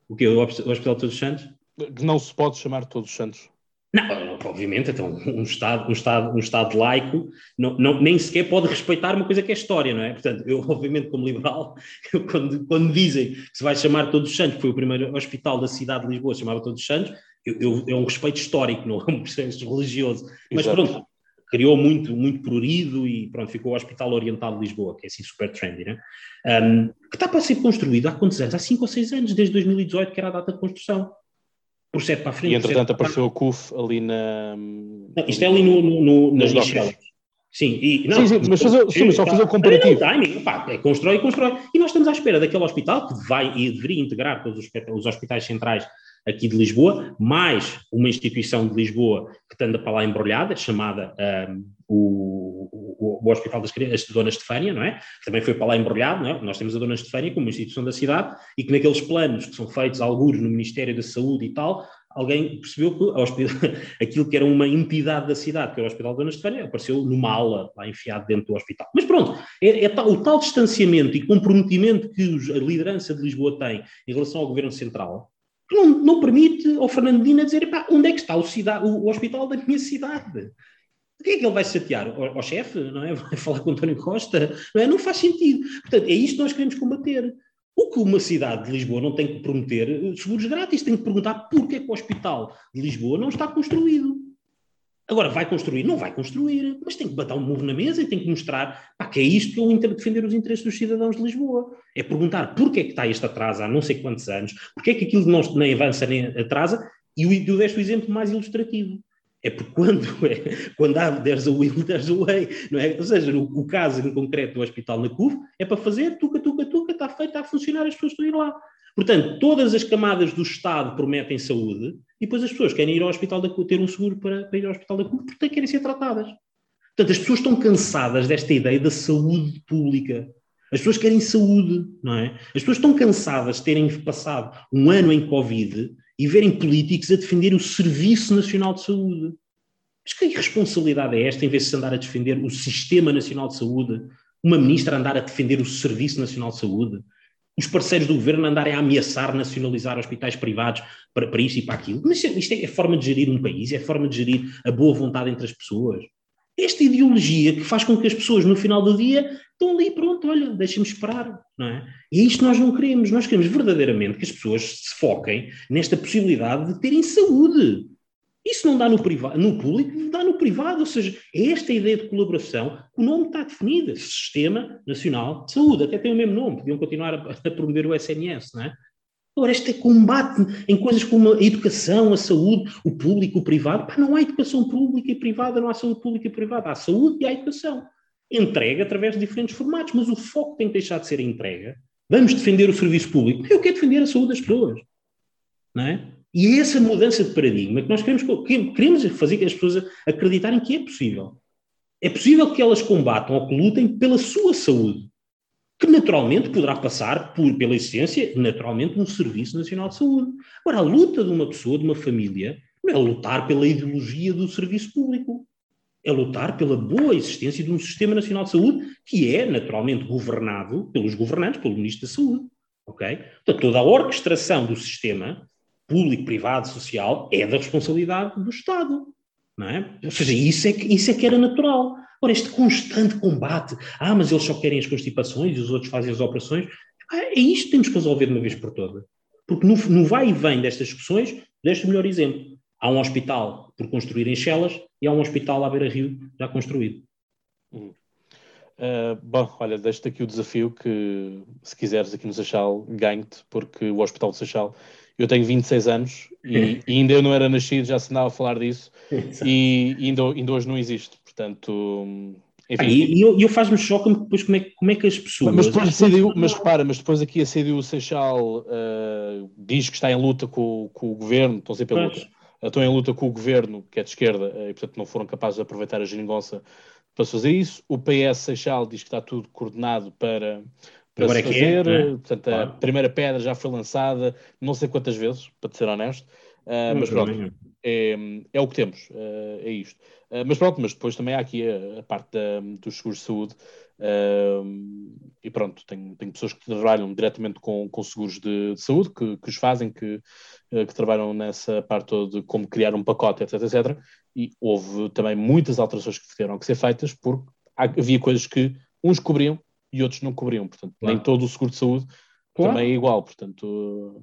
O quê? O Hospital de Todos os Santos? Que não se pode chamar Todos os Santos. Não, obviamente, então, um Estado, um Estado, um Estado laico não, não, nem sequer pode respeitar uma coisa que é história, não é? Portanto, eu, obviamente, como liberal, eu, quando, quando dizem que se vai chamar Todos os Santos, que foi o primeiro hospital da cidade de Lisboa, chamava Todos os Santos, eu, eu, é um respeito histórico, não é um processo religioso. Mas Exato. pronto, criou muito, muito prurido e pronto, ficou o Hospital Oriental de Lisboa, que é assim super trendy, né? Um, que está para ser construído há quantos anos? Há 5 ou 6 anos, desde 2018, que era a data de construção por sete para a frente. E entretanto apareceu o CUF ali na. Não, isto é ali no, no, no nas Lichelas. Sim, e, não, sim, sim, mas, fazer, sim, mas só fazer o comparativo. Timing, pá, é, constrói e constrói. E nós estamos à espera daquele hospital que vai e deveria integrar todos os, os hospitais centrais aqui de Lisboa, mais uma instituição de Lisboa que anda para lá embrulhada, chamada um, o, o, o, Hospital das Crianças, a Dona Estefânia, não é? Que também foi para lá embrulhado, não é? Nós temos a Dona Estefânia como uma instituição da cidade e que naqueles planos que são feitos alguns no Ministério da Saúde e tal, alguém percebeu que aquilo que era uma entidade da cidade, que era o Hospital da Dona Estefânia, apareceu numa aula lá enfiado dentro do hospital. Mas pronto, é, é tal, o tal distanciamento e comprometimento que a liderança de Lisboa tem em relação ao Governo Central, não, não permite ao Fernando Dina dizer, onde é que está o, cidade, o, o hospital da minha cidade? O que é que ele vai chatear? Ao, ao chefe, não é? Vai falar com António Costa? Não, é? não faz sentido. Portanto, é isto que nós queremos combater. O que uma cidade de Lisboa não tem que prometer eh, seguros grátis, tem que perguntar porquê que o hospital de Lisboa não está construído. Agora, vai construir? Não vai construir, mas tem que bater um move na mesa e tem que mostrar pá, que é isto que eu entendo defender os interesses dos cidadãos de Lisboa. É perguntar porquê é que está este atraso há não sei quantos anos, porquê é que aquilo não, nem avança nem atrasa, e o, deste o exemplo mais ilustrativo. É porque quando, é, quando há there's a will, there's a way, não é? Ou seja, no, o caso em concreto do hospital na CUV é para fazer tuca, tuca, tuca, está feito, está a funcionar, as pessoas estão a ir lá. Portanto, todas as camadas do Estado prometem saúde e depois as pessoas querem ir ao hospital da CUV, ter um seguro para, para ir ao hospital da CUV porque querem ser tratadas. Portanto, as pessoas estão cansadas desta ideia da saúde pública. As pessoas querem saúde, não é? As pessoas estão cansadas de terem passado um ano em Covid e verem políticos a defender o Serviço Nacional de Saúde. Mas que irresponsabilidade é esta, em vez de se andar a defender o Sistema Nacional de Saúde, uma ministra andar a defender o Serviço Nacional de Saúde, os parceiros do governo andarem a ameaçar nacionalizar hospitais privados para, para isto e para aquilo. Mas isto é, é forma de gerir um país, é forma de gerir a boa vontade entre as pessoas. Esta ideologia que faz com que as pessoas, no final do dia, estão ali, pronto, olha, deixem-me esperar, não é? E é isto nós não queremos. Nós queremos verdadeiramente que as pessoas se foquem nesta possibilidade de terem saúde. Isso não dá no, privado, no público, dá no privado, ou seja, é esta ideia de colaboração, o nome está definido, Sistema Nacional de Saúde, até tem o mesmo nome, podiam continuar a, a promover o SNS, não é? Agora, este é combate em coisas como a educação, a saúde, o público, o privado. Pá, não há educação pública e privada, não há saúde pública e privada. Há saúde e há educação. Entrega através de diferentes formatos, mas o foco tem que deixar de ser a entrega. Vamos defender o serviço público. Eu quero defender a saúde das pessoas. Não é? E é essa mudança de paradigma que nós queremos, queremos fazer que as pessoas acreditarem que é possível. É possível que elas combatam ou que lutem pela sua saúde que naturalmente poderá passar por, pela existência, naturalmente, um Serviço Nacional de Saúde. Agora, a luta de uma pessoa, de uma família, não é lutar pela ideologia do serviço público. É lutar pela boa existência de um Sistema Nacional de Saúde que é, naturalmente, governado pelos governantes, pelo Ministro da Saúde. Ok? Toda a orquestração do sistema, público, privado, social, é da responsabilidade do Estado. Não é? Ou seja, isso é, que, isso é que era natural. Ora, este constante combate, ah, mas eles só querem as constipações e os outros fazem as operações, ah, é isto que temos que resolver de uma vez por todas. Porque no, no vai e vem destas discussões, deste o melhor exemplo. Há um hospital por construir em Chelas e há um hospital à beira-rio já construído. Hum. Uh, bom, olha, deixo-te aqui o desafio que, se quiseres aqui no Seixal, ganhe-te, porque o Hospital do Seixal, eu tenho 26 anos e, e ainda eu não era nascido, já se andava a falar disso, e ainda, ainda hoje não existe. Portanto, Enfim. E eu, eu faz-me choque depois como é, como é que as pessoas. Mas depois CDU, mas repara, mas depois aqui a CDU Seixal uh, diz que está em luta com, com o governo, estão sempre em luta. Estão em luta com o governo, que é de esquerda, uh, e portanto não foram capazes de aproveitar a geringonça para fazer isso. O PS Seixal diz que está tudo coordenado para, para Agora se fazer. É que é? Portanto, claro. a primeira pedra já foi lançada, não sei quantas vezes, para ser honesto. Uh, mas pronto, é, é, o que temos, uh, é isto. Uh, mas pronto, mas depois também há aqui a, a parte da, dos seguros de saúde. e pronto, tenho, tenho pessoas que trabalham diretamente com, com seguros de, de saúde, que, que os fazem, que, que trabalham nessa parte toda de como criar um pacote, etc, etc. E houve também muitas alterações que tiveram que ser feitas, porque havia coisas que uns cobriam e outros não cobriam. Portanto, claro. nem todo o seguro de saúde claro. também é igual. Portanto,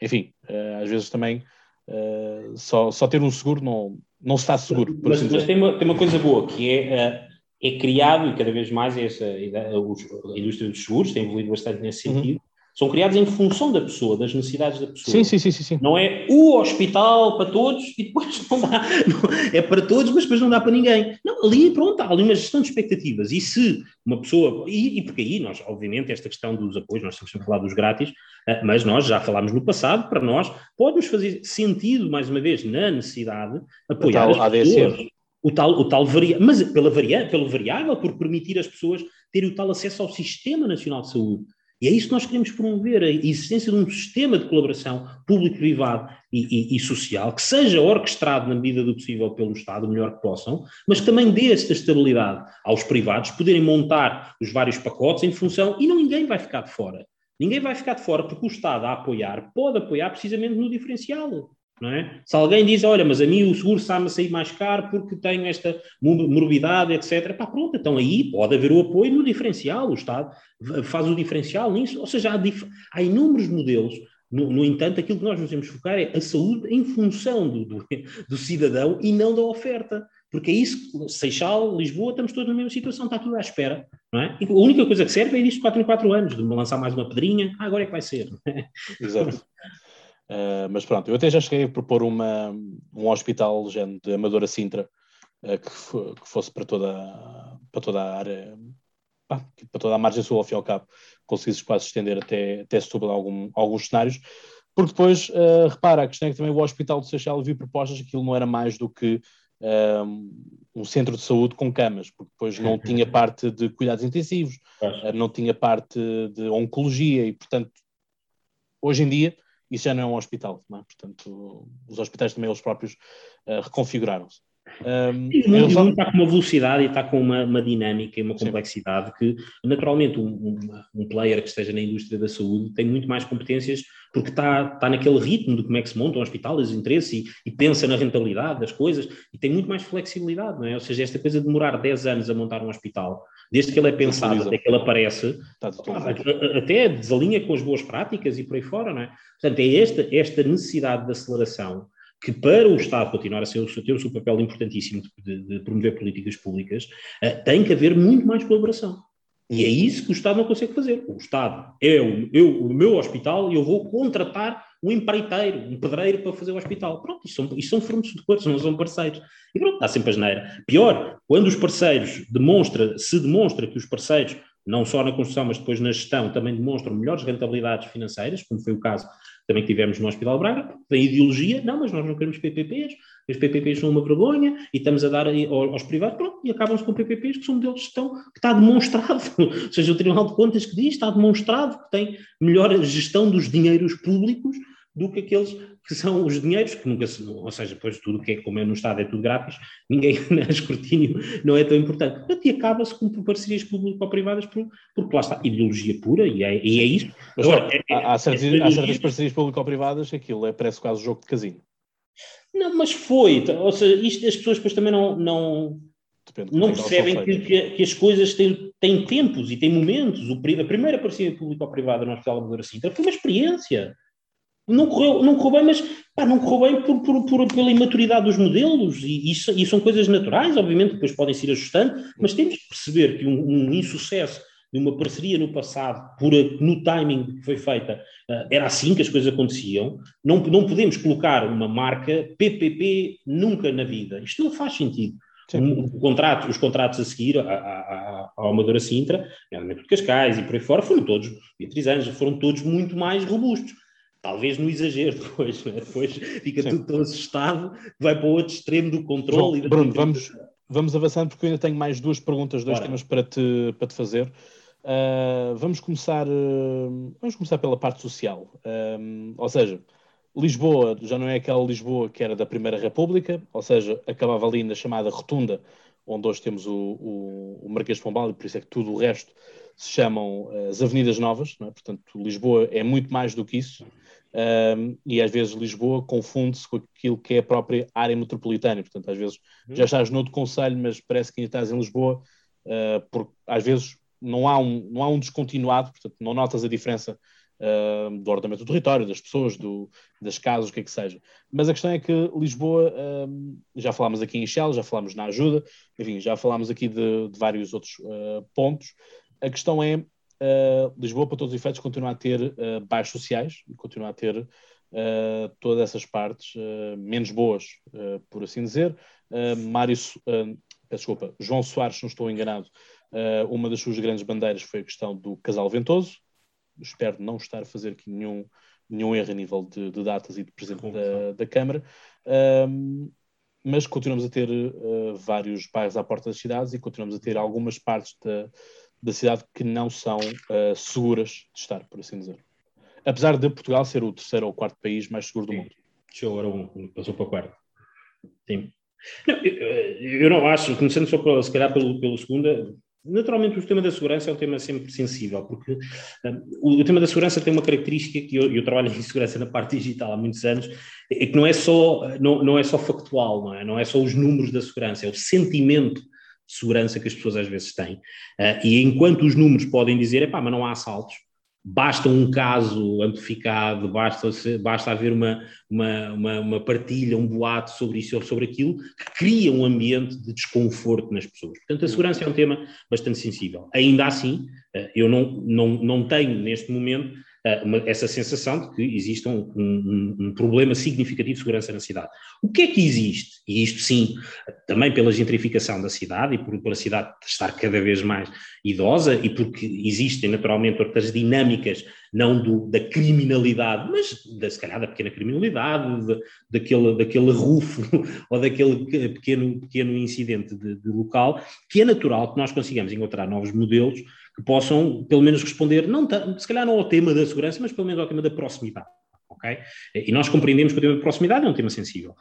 enfim, às vezes também Uh, só, só ter um seguro não, não se está seguro. mas, assim mas tem, uma, tem uma coisa boa que é, uh, é criado, e cada vez mais essa, a indústria dos seguros tem evoluído bastante nesse uhum. sentido, uhum são criados em função da pessoa, das necessidades da pessoa. Sim, sim, sim, sim. Não é o hospital para todos e depois não dá. É para todos, mas depois não dá para ninguém. Não, ali, pronto, há ali uma gestão de expectativas. E se uma pessoa. E, e porque aí nós, obviamente, esta questão dos apoios, nós estamos sempre a falar dos grátis, eh, mas nós já falámos no passado, para nós, pode-nos fazer sentido, mais uma vez, na necessidade, apoiar as pessoas. O tal, o tal varia, mas pela varia, pelo variável, por permitir às pessoas terem o tal acesso ao Sistema Nacional de Saúde. E é isso que nós queremos promover, a existência de um sistema de colaboração público-privado e, e, e, social que seja orquestrado na medida do possível pelo Estado, o melhor que possam, mas que também dê esta estabilidade aos privados poderem montar os vários pacotes em função, e não ninguém vai ficar de fora. Ninguém vai ficar de fora porque o Estado a apoiar pode apoiar precisamente no diferencial. É? Se alguém diz, olha, mas a mim o seguro está-me a sair mais caro porque tenho esta morbidade, etc. Pá, pronto, então aí pode haver o apoio no diferencial, o Estado faz o diferencial nisso, ou seja, há, há inúmeros modelos. No, no, entanto, aquilo que nós nos temos focar é a saúde em função do, do, do cidadão e não da oferta. Porque é isso, Seixal, Lisboa, estamos todos na mesma situação, está tudo à espera, não é? E a única coisa que serve é isto de 4 em 4 anos, de me lançar mais uma pedrinha, ah, agora é que vai ser. Exato. Uh, mas pronto, eu até já cheguei a propor uma, um hospital de Amadora Sintra uh, que, que, fosse para toda, para toda a área, pá, para toda a margem sul, ao fim e ao cabo, conseguisse quase estender até, até Setúbal algum, alguns cenários, porque depois, uh, repara, a questão é que também o Hospital de Seixal viu propostas, aquilo não era mais do que um centro de saúde com camas, porque depois não tinha parte de cuidados intensivos, não tinha parte de oncologia e, portanto, hoje em dia isso já não é um hospital, é? portanto, os hospitais também eles próprios uh, reconfiguraram-se. Um, e o mundo, só... está com uma velocidade e está com uma, uma dinâmica e uma complexidade Sim. que, naturalmente, um, um, player que esteja na indústria da saúde tem muito mais competências porque está, está naquele ritmo de como é que se monta um hospital, os interesses e, e, pensa na rentabilidade das coisas e tem muito mais flexibilidade, não é? Ou seja, esta coisa de demorar 10 anos a montar um hospital, desde que ele é pensado até que ele aparece, até desalinha com as boas práticas e por aí fora, não é? Portanto, é esta, esta necessidade de aceleração que para o Estado continuar a ser ter o seu papel importantíssimo de, de promover políticas públicas, uh, tem que haver muito mais colaboração. E é isso que o Estado não consegue fazer. O Estado é o, eu, o meu hospital e eu vou contratar um empreiteiro, um pedreiro para fazer o hospital. Pronto, isto são, isto são fornecedores, não são parceiros. E pronto, está sempre a geneira. Pior, quando os parceiros demonstra, se demonstra que os parceiros, não só na construção, mas depois na gestão, também demonstram melhores rentabilidades financeiras, como foi o caso também que tivemos no Hospital Braga, tem ideologia, não, mas nós não queremos PPPs, os PPPs são uma vergonha e estamos a dar aos privados, pronto, e acabam-se com PPPs que são modelos de gestão que está demonstrado, ou seja, o Tribunal de Contas que diz, está demonstrado que tem melhor gestão dos dinheiros públicos do que aqueles que são os dinheiros, que nunca se, ou seja, depois tudo que é como é no Estado é tudo grátis, ninguém, né, escrutínio não é tão importante. Portanto, e acaba-se com parcerias público-privadas, porque lá está, ideologia pura, e é, e é isso. Mas, Agora, é, há, há, certas, é, há certas parcerias público-privadas que aquilo é, parece quase jogo de casino. Não, mas foi, ou seja, isto as pessoas depois também não, não, não é percebem que, que, que, as coisas têm, têm tempos e têm momentos. O, a primeira parceria público-privada no Hospital Amadora Sintra foi uma experiência. Não correu, não correu bem, mas pá, não correu bem por, por, por, pela imaturidade dos modelos, e, isso, e são coisas naturais, obviamente, depois podem se ir ajustando, mas temos que perceber que um, um insucesso de uma parceria no passado, por, no timing que foi feita, uh, era assim que as coisas aconteciam. Não, não podemos colocar uma marca PPP nunca na vida. Isto não faz sentido. Um, contrato, os contratos a seguir ao Amadora Sintra, nomeadamente de Cascais e por aí fora, foram todos, Beatriz Anjos, foram todos muito mais robustos. Talvez no exagero depois, né? depois fica Sim. tudo tão assustado, vai para o outro extremo do controle. Bruno, vamos, vamos avançando porque eu ainda tenho mais duas perguntas, dois temas para te, para te fazer. Uh, vamos começar uh, vamos começar pela parte social. Uh, ou seja, Lisboa já não é aquela Lisboa que era da Primeira República, ou seja, acabava ali na chamada Rotunda, onde hoje temos o, o, o Marquês de Pombal, e por isso é que tudo o resto se chamam as Avenidas Novas, é? portanto, Lisboa é muito mais do que isso, um, e às vezes Lisboa confunde-se com aquilo que é a própria área metropolitana, portanto, às vezes uhum. já estás noutro conselho, mas parece que ainda estás em Lisboa, uh, porque às vezes não há, um, não há um descontinuado, portanto, não notas a diferença uh, do ordenamento do território, das pessoas, do, das casas, o que é que seja. Mas a questão é que Lisboa, uh, já falámos aqui em Shell, já falámos na ajuda, enfim, já falámos aqui de, de vários outros uh, pontos. A questão é, Lisboa, para todos os efeitos, continua a ter baixos sociais, continua a ter todas essas partes menos boas, por assim dizer. Mário, desculpa, João Soares, se não estou enganado, uma das suas grandes bandeiras foi a questão do casal ventoso, espero não estar a fazer aqui nenhum, nenhum erro a nível de, de datas e de presente da, da Câmara, um, mas continuamos a ter uh, vários bairros à porta das cidades e continuamos a ter algumas partes da, da cidade que não são uh, seguras de estar, por assim dizer. Apesar de Portugal ser o terceiro ou quarto país mais seguro do Sim. mundo. Chegou agora um, passou para o quarto. Sim. Não, eu, eu, não acho, começando só para, se calhar pelo, pelo segundo, Naturalmente, o tema da segurança é um tema sempre sensível, porque um, o, o, tema da segurança tem uma característica que eu, eu, trabalho em segurança na parte digital há muitos anos, é que não é só, não, não é só factual, não é? não é só os números da segurança, é o sentimento segurança que as pessoas às vezes têm. Uh, e enquanto os números podem dizer, pá, mas não há assaltos, basta um caso amplificado, basta, basta haver uma, uma, uma, uma, partilha, um boato sobre isso ou sobre aquilo, que cria um ambiente de desconforto nas pessoas. Portanto, a segurança é um tema bastante sensível. Ainda assim, eh, eu não, não, não tenho neste momento uma, essa sensação de que existe um, um, um, problema significativo de segurança na cidade. O que é que existe? E isto sim, também pela gentrificação da cidade e por, por a cidade estar cada vez mais idosa e porque existem naturalmente outras dinâmicas, não do, da criminalidade, mas da, se calhar da pequena criminalidade, de, daquele, daquele rufo ou daquele pequeno, pequeno incidente de, de local, que é natural que nós consigamos encontrar novos modelos que possam, pelo menos, responder, não, se calhar não ao tema da segurança, mas pelo menos ao tema da proximidade. Okay? E nós compreendemos que o tema da proximidade é um tema sensível.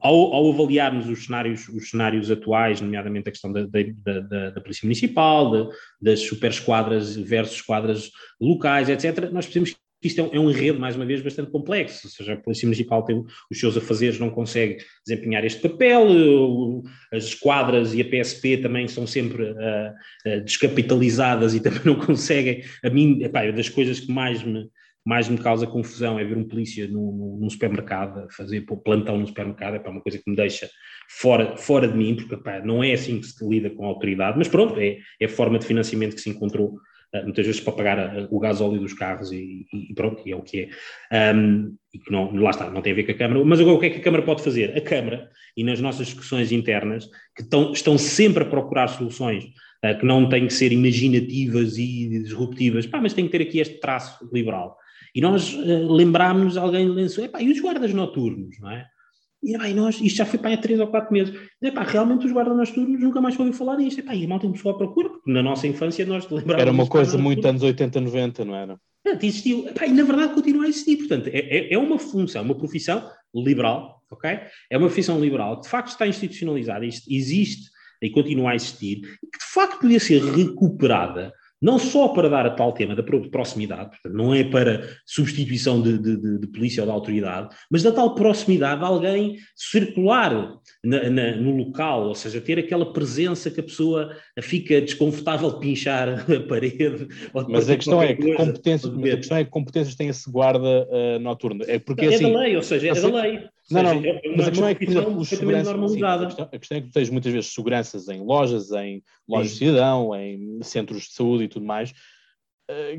Ao, ao, avaliarmos os cenários, os cenários atuais, nomeadamente a questão da, da, da, da Polícia Municipal, de, das super esquadras versus esquadras locais, etc., nós percebemos isto é um, é um enredo, mais uma vez, bastante complexo, ou seja, a Polícia Municipal tem os seus afazeres, não consegue desempenhar este papel, as esquadras e a PSP também são sempre uh, descapitalizadas e também não conseguem, a mim, epá, das coisas que mais me, mais me causa confusão é ver um polícia num, num supermercado, fazer plantão no supermercado, é uma coisa que me deixa fora, fora de mim, porque epá, não é assim que se lida com a autoridade, mas pronto, é, é a forma de financiamento que se encontrou muitas vezes para pagar eh, o gasóleo dos carros e, e pronto, e é o que é. Um, e que não, lá está, não tem a ver com a Câmara. Mas agora o que é que a Câmara pode fazer? A Câmara, e nas nossas discussões internas, que estão, estão sempre a procurar soluções uh, que não têm que ser imaginativas e disruptivas, pá, mas tem que ter aqui este traço liberal. E nós uh, lembrámos, alguém lançou, e os guardas noturnos, não é? E bem, nós, isto já foi para há 3 ou 4 meses. E, epá, realmente os guardas noturnos nunca mais ouviu falar disto. Epá, e a malta começou à procura, porque na nossa infância nós lembrávamos. Era uma coisa muito anos 80, 90, não era? Portanto, existiu. Epá, e na verdade continua a existir. Portanto, é, é, é uma função, uma profissão liberal, ok? É uma profissão liberal que de facto está institucionalizada, existe e continua a existir, e que de facto podia ser recuperada não só para dar a tal tema da proximidade, portanto, não é para substituição de, de, de, polícia ou da autoridade, mas da tal proximidade de alguém circular na, na, no local, ou seja, ter aquela presença que a pessoa fica desconfortável de pinchar a parede. mas, a questão, é que competências, mas a questão é que competências tem esse guarda uh, noturno. É, porque, é assim, da lei, ou seja, é da lei. Não, não, é mas a questão é que, os seguranças, sim, a, questão, a questão é que tu tens muitas vezes seguranças em lojas, em lojas sim. de cidadão, em centros de saúde e tudo mais,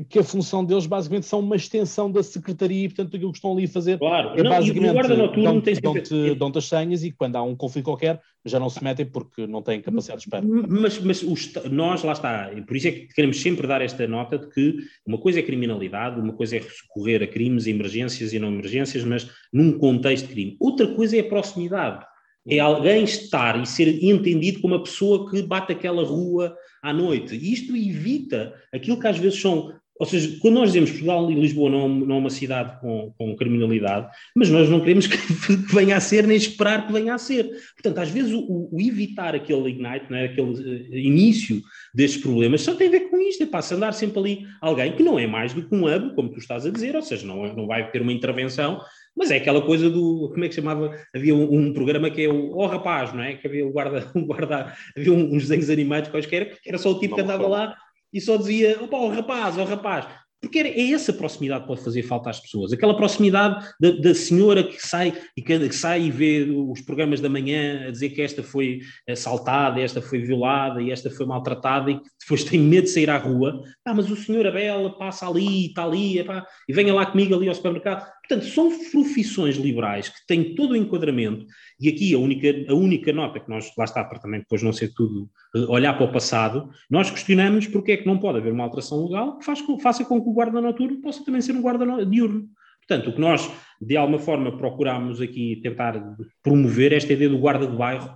que a função deles basicamente são uma extensão da secretaria e portanto aquilo que estão ali a fazer claro. é não, basicamente dão-te dão dão dão as senhas e quando há um conflito qualquer já não se metem porque não têm capacidade de espera. Mas, mas os, nós, lá está, por isso é que queremos sempre dar esta nota de que uma coisa é criminalidade, uma coisa é recorrer a crimes, emergências e não emergências, mas num contexto de crime. Outra coisa é a proximidade é alguém estar e ser entendido como a pessoa que bate aquela rua à noite. E isto evita aquilo que às vezes são. Ou seja, quando nós dizemos Portugal e Lisboa não, não é uma cidade com, com criminalidade, mas nós não queremos que venha a ser, nem esperar que venha a ser. Portanto, às vezes o, o evitar aquele ignite, né, aquele uh, início destes problemas, só tem a ver com isto, é para andar sempre ali alguém que não é mais do que um hub, como tu estás a dizer, ou seja, não, é, não vai ter uma intervenção mas é aquela coisa do. Como é que chamava? Havia um, um programa que é o Oh Rapaz, não é? Que havia o guarda. Um guarda havia uns desenhos animados quaisquer, que era só o tipo que andava lá e só dizia: Opa, oh rapaz, oh rapaz. Porque é essa proximidade que pode fazer falta às pessoas, aquela proximidade da, da senhora que sai e que, sai e vê os programas da manhã a dizer que esta foi assaltada, esta foi violada e esta foi maltratada e que depois tem medo de sair à rua. Ah, mas o senhor Abel passa ali, está ali, epá, e venha lá comigo ali ao supermercado. Portanto, são profissões liberais que têm todo o enquadramento, e aqui a única, a única nota que nós, lá está, para também depois não ser tudo, eh, olhar para o passado, nós questionamos porque é que não pode haver uma alteração legal que faz, faça com que o guarda noturno possa também ser um guarda diurno. Portanto, o que nós, de alguma forma, procuramos aqui tentar promover esta ideia do guarda de bairro,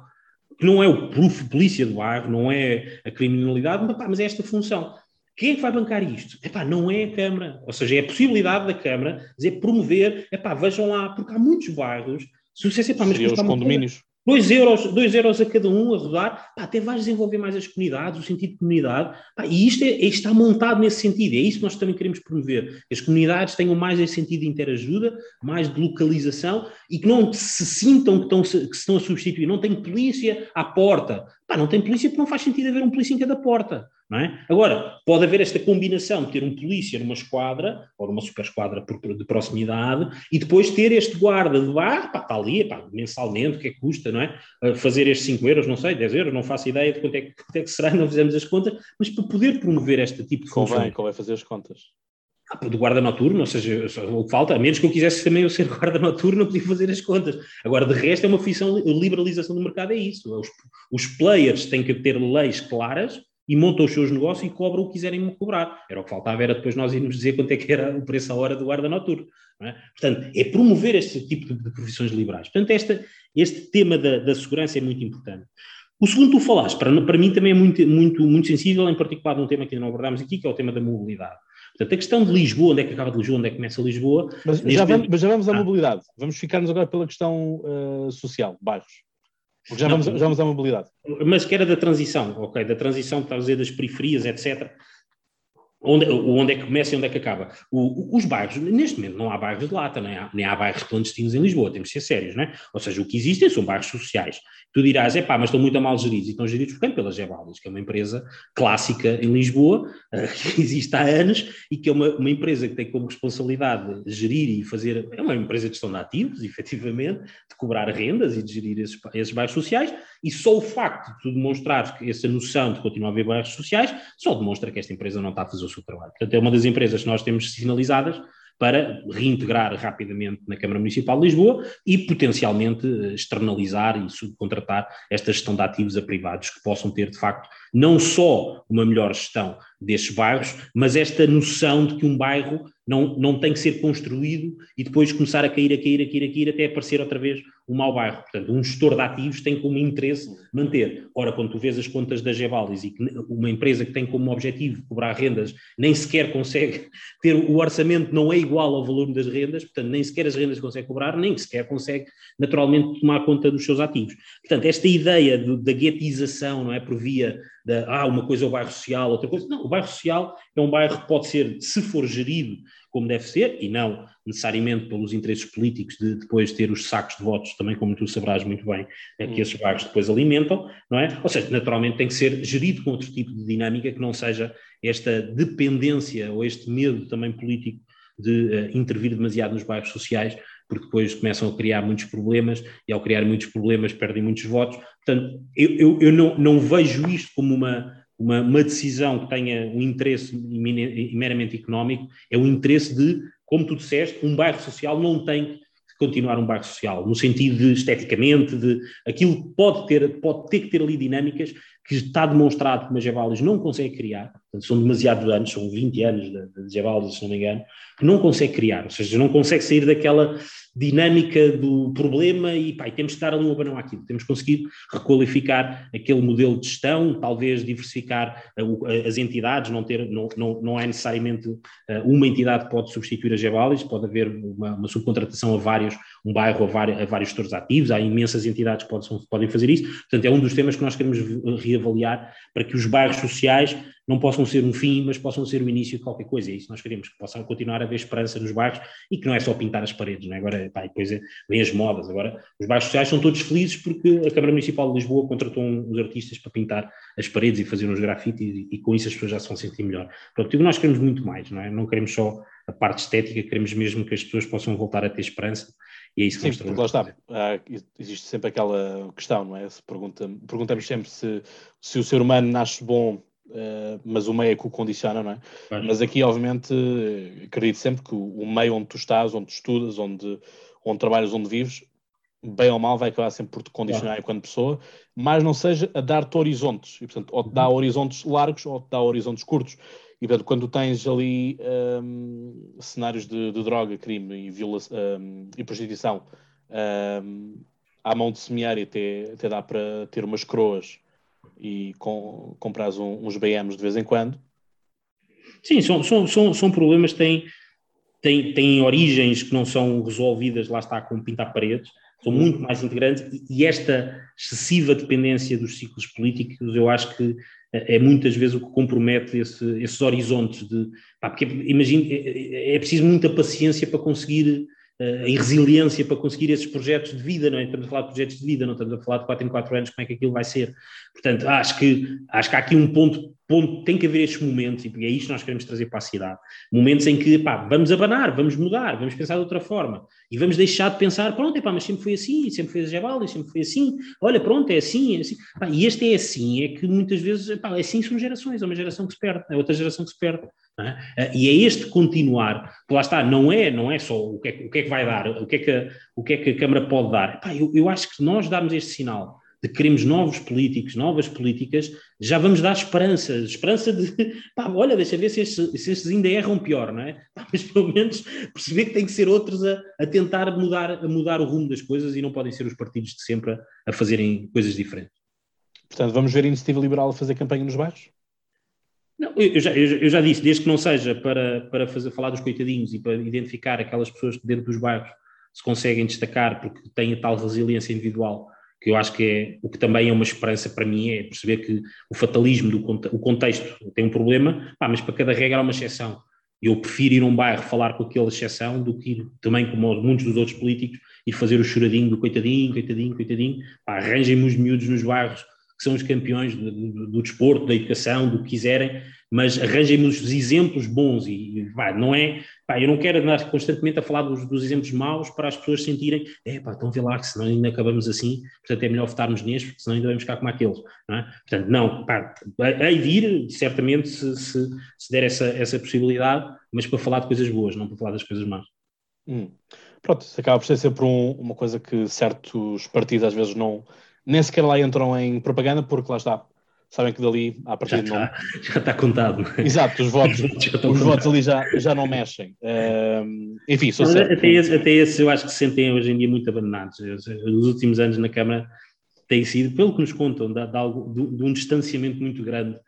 que não é o polícia de bairro, não é a criminalidade, mas é esta função. Quem é que vai bancar isto? Epá, não é a Câmara. Ou seja, é a possibilidade da Câmara dizer, promover, epá, vejam lá, porque há muitos bairros. Se você, epá, mas os condomínios. 2 euros, dois euros a cada um a rodar, pá, até vais desenvolver mais as comunidades, o sentido de comunidade, pá, e isto é, é, está montado nesse sentido, é isso que nós também queremos promover, as comunidades tenham mais esse sentido de interajuda, mais de localização, e que não se sintam que estão, que estão a substituir, não tem polícia à porta, pá, não tem polícia porque não faz sentido haver um polícia em cada porta, é? Agora, pode haver esta combinação de ter um polícia numa esquadra, ou numa super esquadra de proximidade, e depois ter este guarda de bar, pá, está ali, pá, mensalmente, o que é que custa, não é? Fazer estes 5 euros, não sei, 10 euros, não faço ideia de quanto é, que, quanto é que será, não fizemos as contas, mas para poder promover este tipo de função. Convém, convém fazer as contas. Ah, do guarda noturno, ou seja, o que falta, a menos que eu quisesse também eu ser guarda noturno, não podia fazer as contas. Agora, de resto, é uma função, liberalização do mercado, é isso. Os, os players têm que ter leis claras e montam os seus negócios e cobram o que quiserem cobrar. Era o que faltava, era depois nós irmos dizer quanto é que era o preço à hora do guarda noturno. É? Portanto, é promover este tipo de, de profissões liberais. Portanto, esta, este tema da, da, segurança é muito importante. O segundo tu falaste, para, para mim também é muito, muito, muito sensível, em particular num tema que ainda não abordámos aqui, que é o tema da mobilidade. Portanto, a questão de Lisboa, onde é que acaba de Lisboa, onde é que começa Lisboa... Mas já, vamos, mas já vamos à ah. mobilidade. Vamos ficar-nos agora pela questão uh, social, bairros. Porque já, não, vamos, já vamos à mobilidade. Mas que era da transição, ok? Da transição, dizer, das periferias, etc. Onde, onde é que começa e onde é que acaba? O, os bairros, neste momento não há bairros de lata, nem há, nem há bairros clandestinos em Lisboa, temos de ser sérios, não é? Ou seja, o que existem são bairros sociais. Tu dirás, é pá, mas estão muito mal geridos. E estão geridos por quem? Pela Gebaldas, que é uma empresa clássica em Lisboa, uh, que existe há anos e que é uma, uma empresa que tem como responsabilidade gerir e fazer, é uma empresa de gestão de ativos, efetivamente, de cobrar rendas e de gerir esses, esses bairros sociais, e só o facto de tu demonstrares que essa noção de continuar a haver bairros sociais, só demonstra que esta empresa não está a fazer o seu trabalho. Portanto, é uma das empresas que nós temos sinalizadas para reintegrar rapidamente na Câmara Municipal de Lisboa e potencialmente eh, externalizar e subcontratar esta gestão de ativos a privados que possam ter, de facto, não só uma melhor gestão destes bairros, mas esta noção de que um bairro não, não tem que ser construído e depois começar a cair, a cair, a cair, a cair, até aparecer outra vez um mau bairro. Portanto, um gestor de ativos tem como interesse manter. Ora, quando tu vês as contas da Gevalis e que uma empresa que tem como objetivo cobrar rendas nem sequer consegue ter o orçamento não é igual ao volume das rendas, portanto, nem sequer as rendas consegue cobrar, nem sequer consegue naturalmente tomar conta dos seus ativos. Portanto, esta ideia do, da guetização, não é, por via da, ah, uma coisa é o bairro social, outra coisa. Não, o bairro social é um bairro que pode ser, se for gerido como deve ser, e não necessariamente pelos interesses políticos de depois ter os sacos de votos, também como tu sabrás muito bem, é que esses bairros depois alimentam, não é? Ou seja, naturalmente tem que ser gerido com outro tipo de dinâmica que não seja esta dependência ou este medo também político de uh, intervir demasiado nos bairros sociais, porque depois começam a criar muitos problemas e ao criar muitos problemas perdem muitos votos. Portanto, eu, eu, eu não, não vejo isto como uma, uma, uma decisão que tenha um interesse meramente económico, é o interesse de, como tu disseste, um bairro social não tem continuar um bairro social, no sentido de esteticamente, de aquilo pode ter, pode ter que ter ali dinâmicas que está demonstrado que Majabalis não consegue criar, são demasiados anos, são 20 anos de, de se não me engano, que não consegue criar, ou seja, não consegue sair daquela dinâmica do problema e, pá, e temos que dar ali um abanão àquilo, temos que conseguir requalificar aquele modelo de gestão, talvez diversificar uh, as entidades, não, ter, não, não, não é necessariamente uh, uma entidade que pode substituir a Jabalis, pode haver uma, uma subcontratação a vários, um bairro a, vários, a vários gestores ativos, há imensas entidades que podem, podem fazer isso, portanto é um dos temas que nós queremos reavaliar para que os bairros sociais não possam ser um fim, mas possam ser o início de qualquer coisa. É isso nós queremos, que possam continuar a haver esperança nos bairros e que não é só pintar as paredes, não é? Agora, pá, depois é, vem as modas. Agora, os bairros sociais são todos felizes porque a Câmara Municipal de Lisboa contratou uns artistas para pintar as paredes e fazer uns grafites e, e, com isso as pessoas já se vão sentir melhor. Pronto, nós queremos muito mais, não é? Não queremos só a parte estética, queremos mesmo que as pessoas possam voltar a ter esperança e é isso que Sim, porque lá está, ah, existe sempre aquela questão, não é? Se pergunta, perguntamos sempre se, se o ser humano nasce bom Uh, mas o meio é que o condiciona, não é? Claro. Mas aqui, obviamente, acredito sempre que o meio onde tu estás, onde tu estudas, onde, onde trabalhas, onde vives, bem ou mal vai acabar sempre por te condicionar claro. enquanto pessoa, mas não seja a dar-te horizontes. E, portanto, ou te dá uhum. horizontes largos ou te dá horizontes curtos. E, portanto, quando tens ali um, cenários de, de, droga, crime e, violação, um, e prostituição um, à mão de semear e até, até dá para ter umas croas e com, compras uns BMs de vez em quando. Sim, são, são, são, são problemas que têm, têm, têm origens que não são resolvidas, lá está, com pintar paredes, são muito mais integrantes e esta excessiva dependência dos ciclos políticos eu acho que é muitas vezes o que compromete esse, esses horizontes de pá, porque imagine, é, é preciso muita paciência para conseguir uh, em resiliência para conseguir esses projetos de vida, não é? Estamos a falar de projetos de vida, não estamos a falar de 4 em 4 anos, como é que aquilo vai ser. Portanto, acho que, acho que há aqui um ponto, ponto tem que haver estes momentos, e é isto que nós queremos trazer para a cidade. Momentos em que, pá, vamos abanar, vamos mudar, vamos pensar de outra forma, e vamos deixar de pensar, pronto, é pá, mas sempre foi assim, sempre foi a Jebal, sempre foi assim, olha, pronto, é assim, é assim. E este é assim, é que muitas vezes, pá, é assim são gerações, é uma geração que se perde, é outra geração que se perde. É? E é este continuar, lá está, não é, não é só o que é, o que, é que vai dar, o que é que, o que, é que a Câmara pode dar. Epá, eu, eu acho que nós darmos este sinal de que queremos novos políticos, novas políticas, já vamos dar esperança, esperança de, pá, olha, deixa ver se estes, se estes ainda erram pior, não é? Pá, mas pelo menos perceber que tem que ser outros a, a, tentar mudar, a mudar o rumo das coisas e não podem ser os partidos de sempre a, a fazerem coisas diferentes. Portanto, vamos ver a Iniciativa Liberal a fazer campanha nos bairros? Não, eu, já, eu, já, disse, desde que não seja para, para fazer, falar dos coitadinhos e para identificar aquelas pessoas que dentro dos bairros se conseguem destacar porque têm a tal resiliência individual, que eu acho que é o que também é uma esperança para mim, é perceber que o fatalismo do o contexto tem um problema, mas para cada regra há uma exceção. Eu prefiro ir a um bairro falar com aquela exceção do que ir também, como muitos dos outros políticos, ir fazer o choradinho do coitadinho, coitadinho, coitadinho. arranjem-me os miúdos nos bairros que são os campeões do, do, do, desporto, da educação, do que quiserem, mas arranjem-nos exemplos bons e, pá, não é, pá, eu não quero andar constantemente a falar dos, dos, exemplos maus para as pessoas sentirem, é pá, então vê lá que senão ainda acabamos assim, portanto é melhor votarmos neste, porque senão ainda vamos ficar como aqueles, não é? Portanto, não, pá, hei certamente, se, se, se, der essa, essa possibilidade, mas para falar de coisas boas, não para falar das coisas más. Hum. Pronto, isso acaba por ser sempre um, uma coisa que certos partidos às vezes não nem sequer lá entram em propaganda, porque lá está. Sabem que dali, a partir de não. Já está contado. Exato, os votos, os votos ali já, já não mexem. Uh, enfim, sou Mas, até, esse, até esses eu acho que se sentem hoje em dia muito abandonados. Os últimos anos na Câmara têm sido, pelo que nos contam, de, de, de um distanciamento muito grande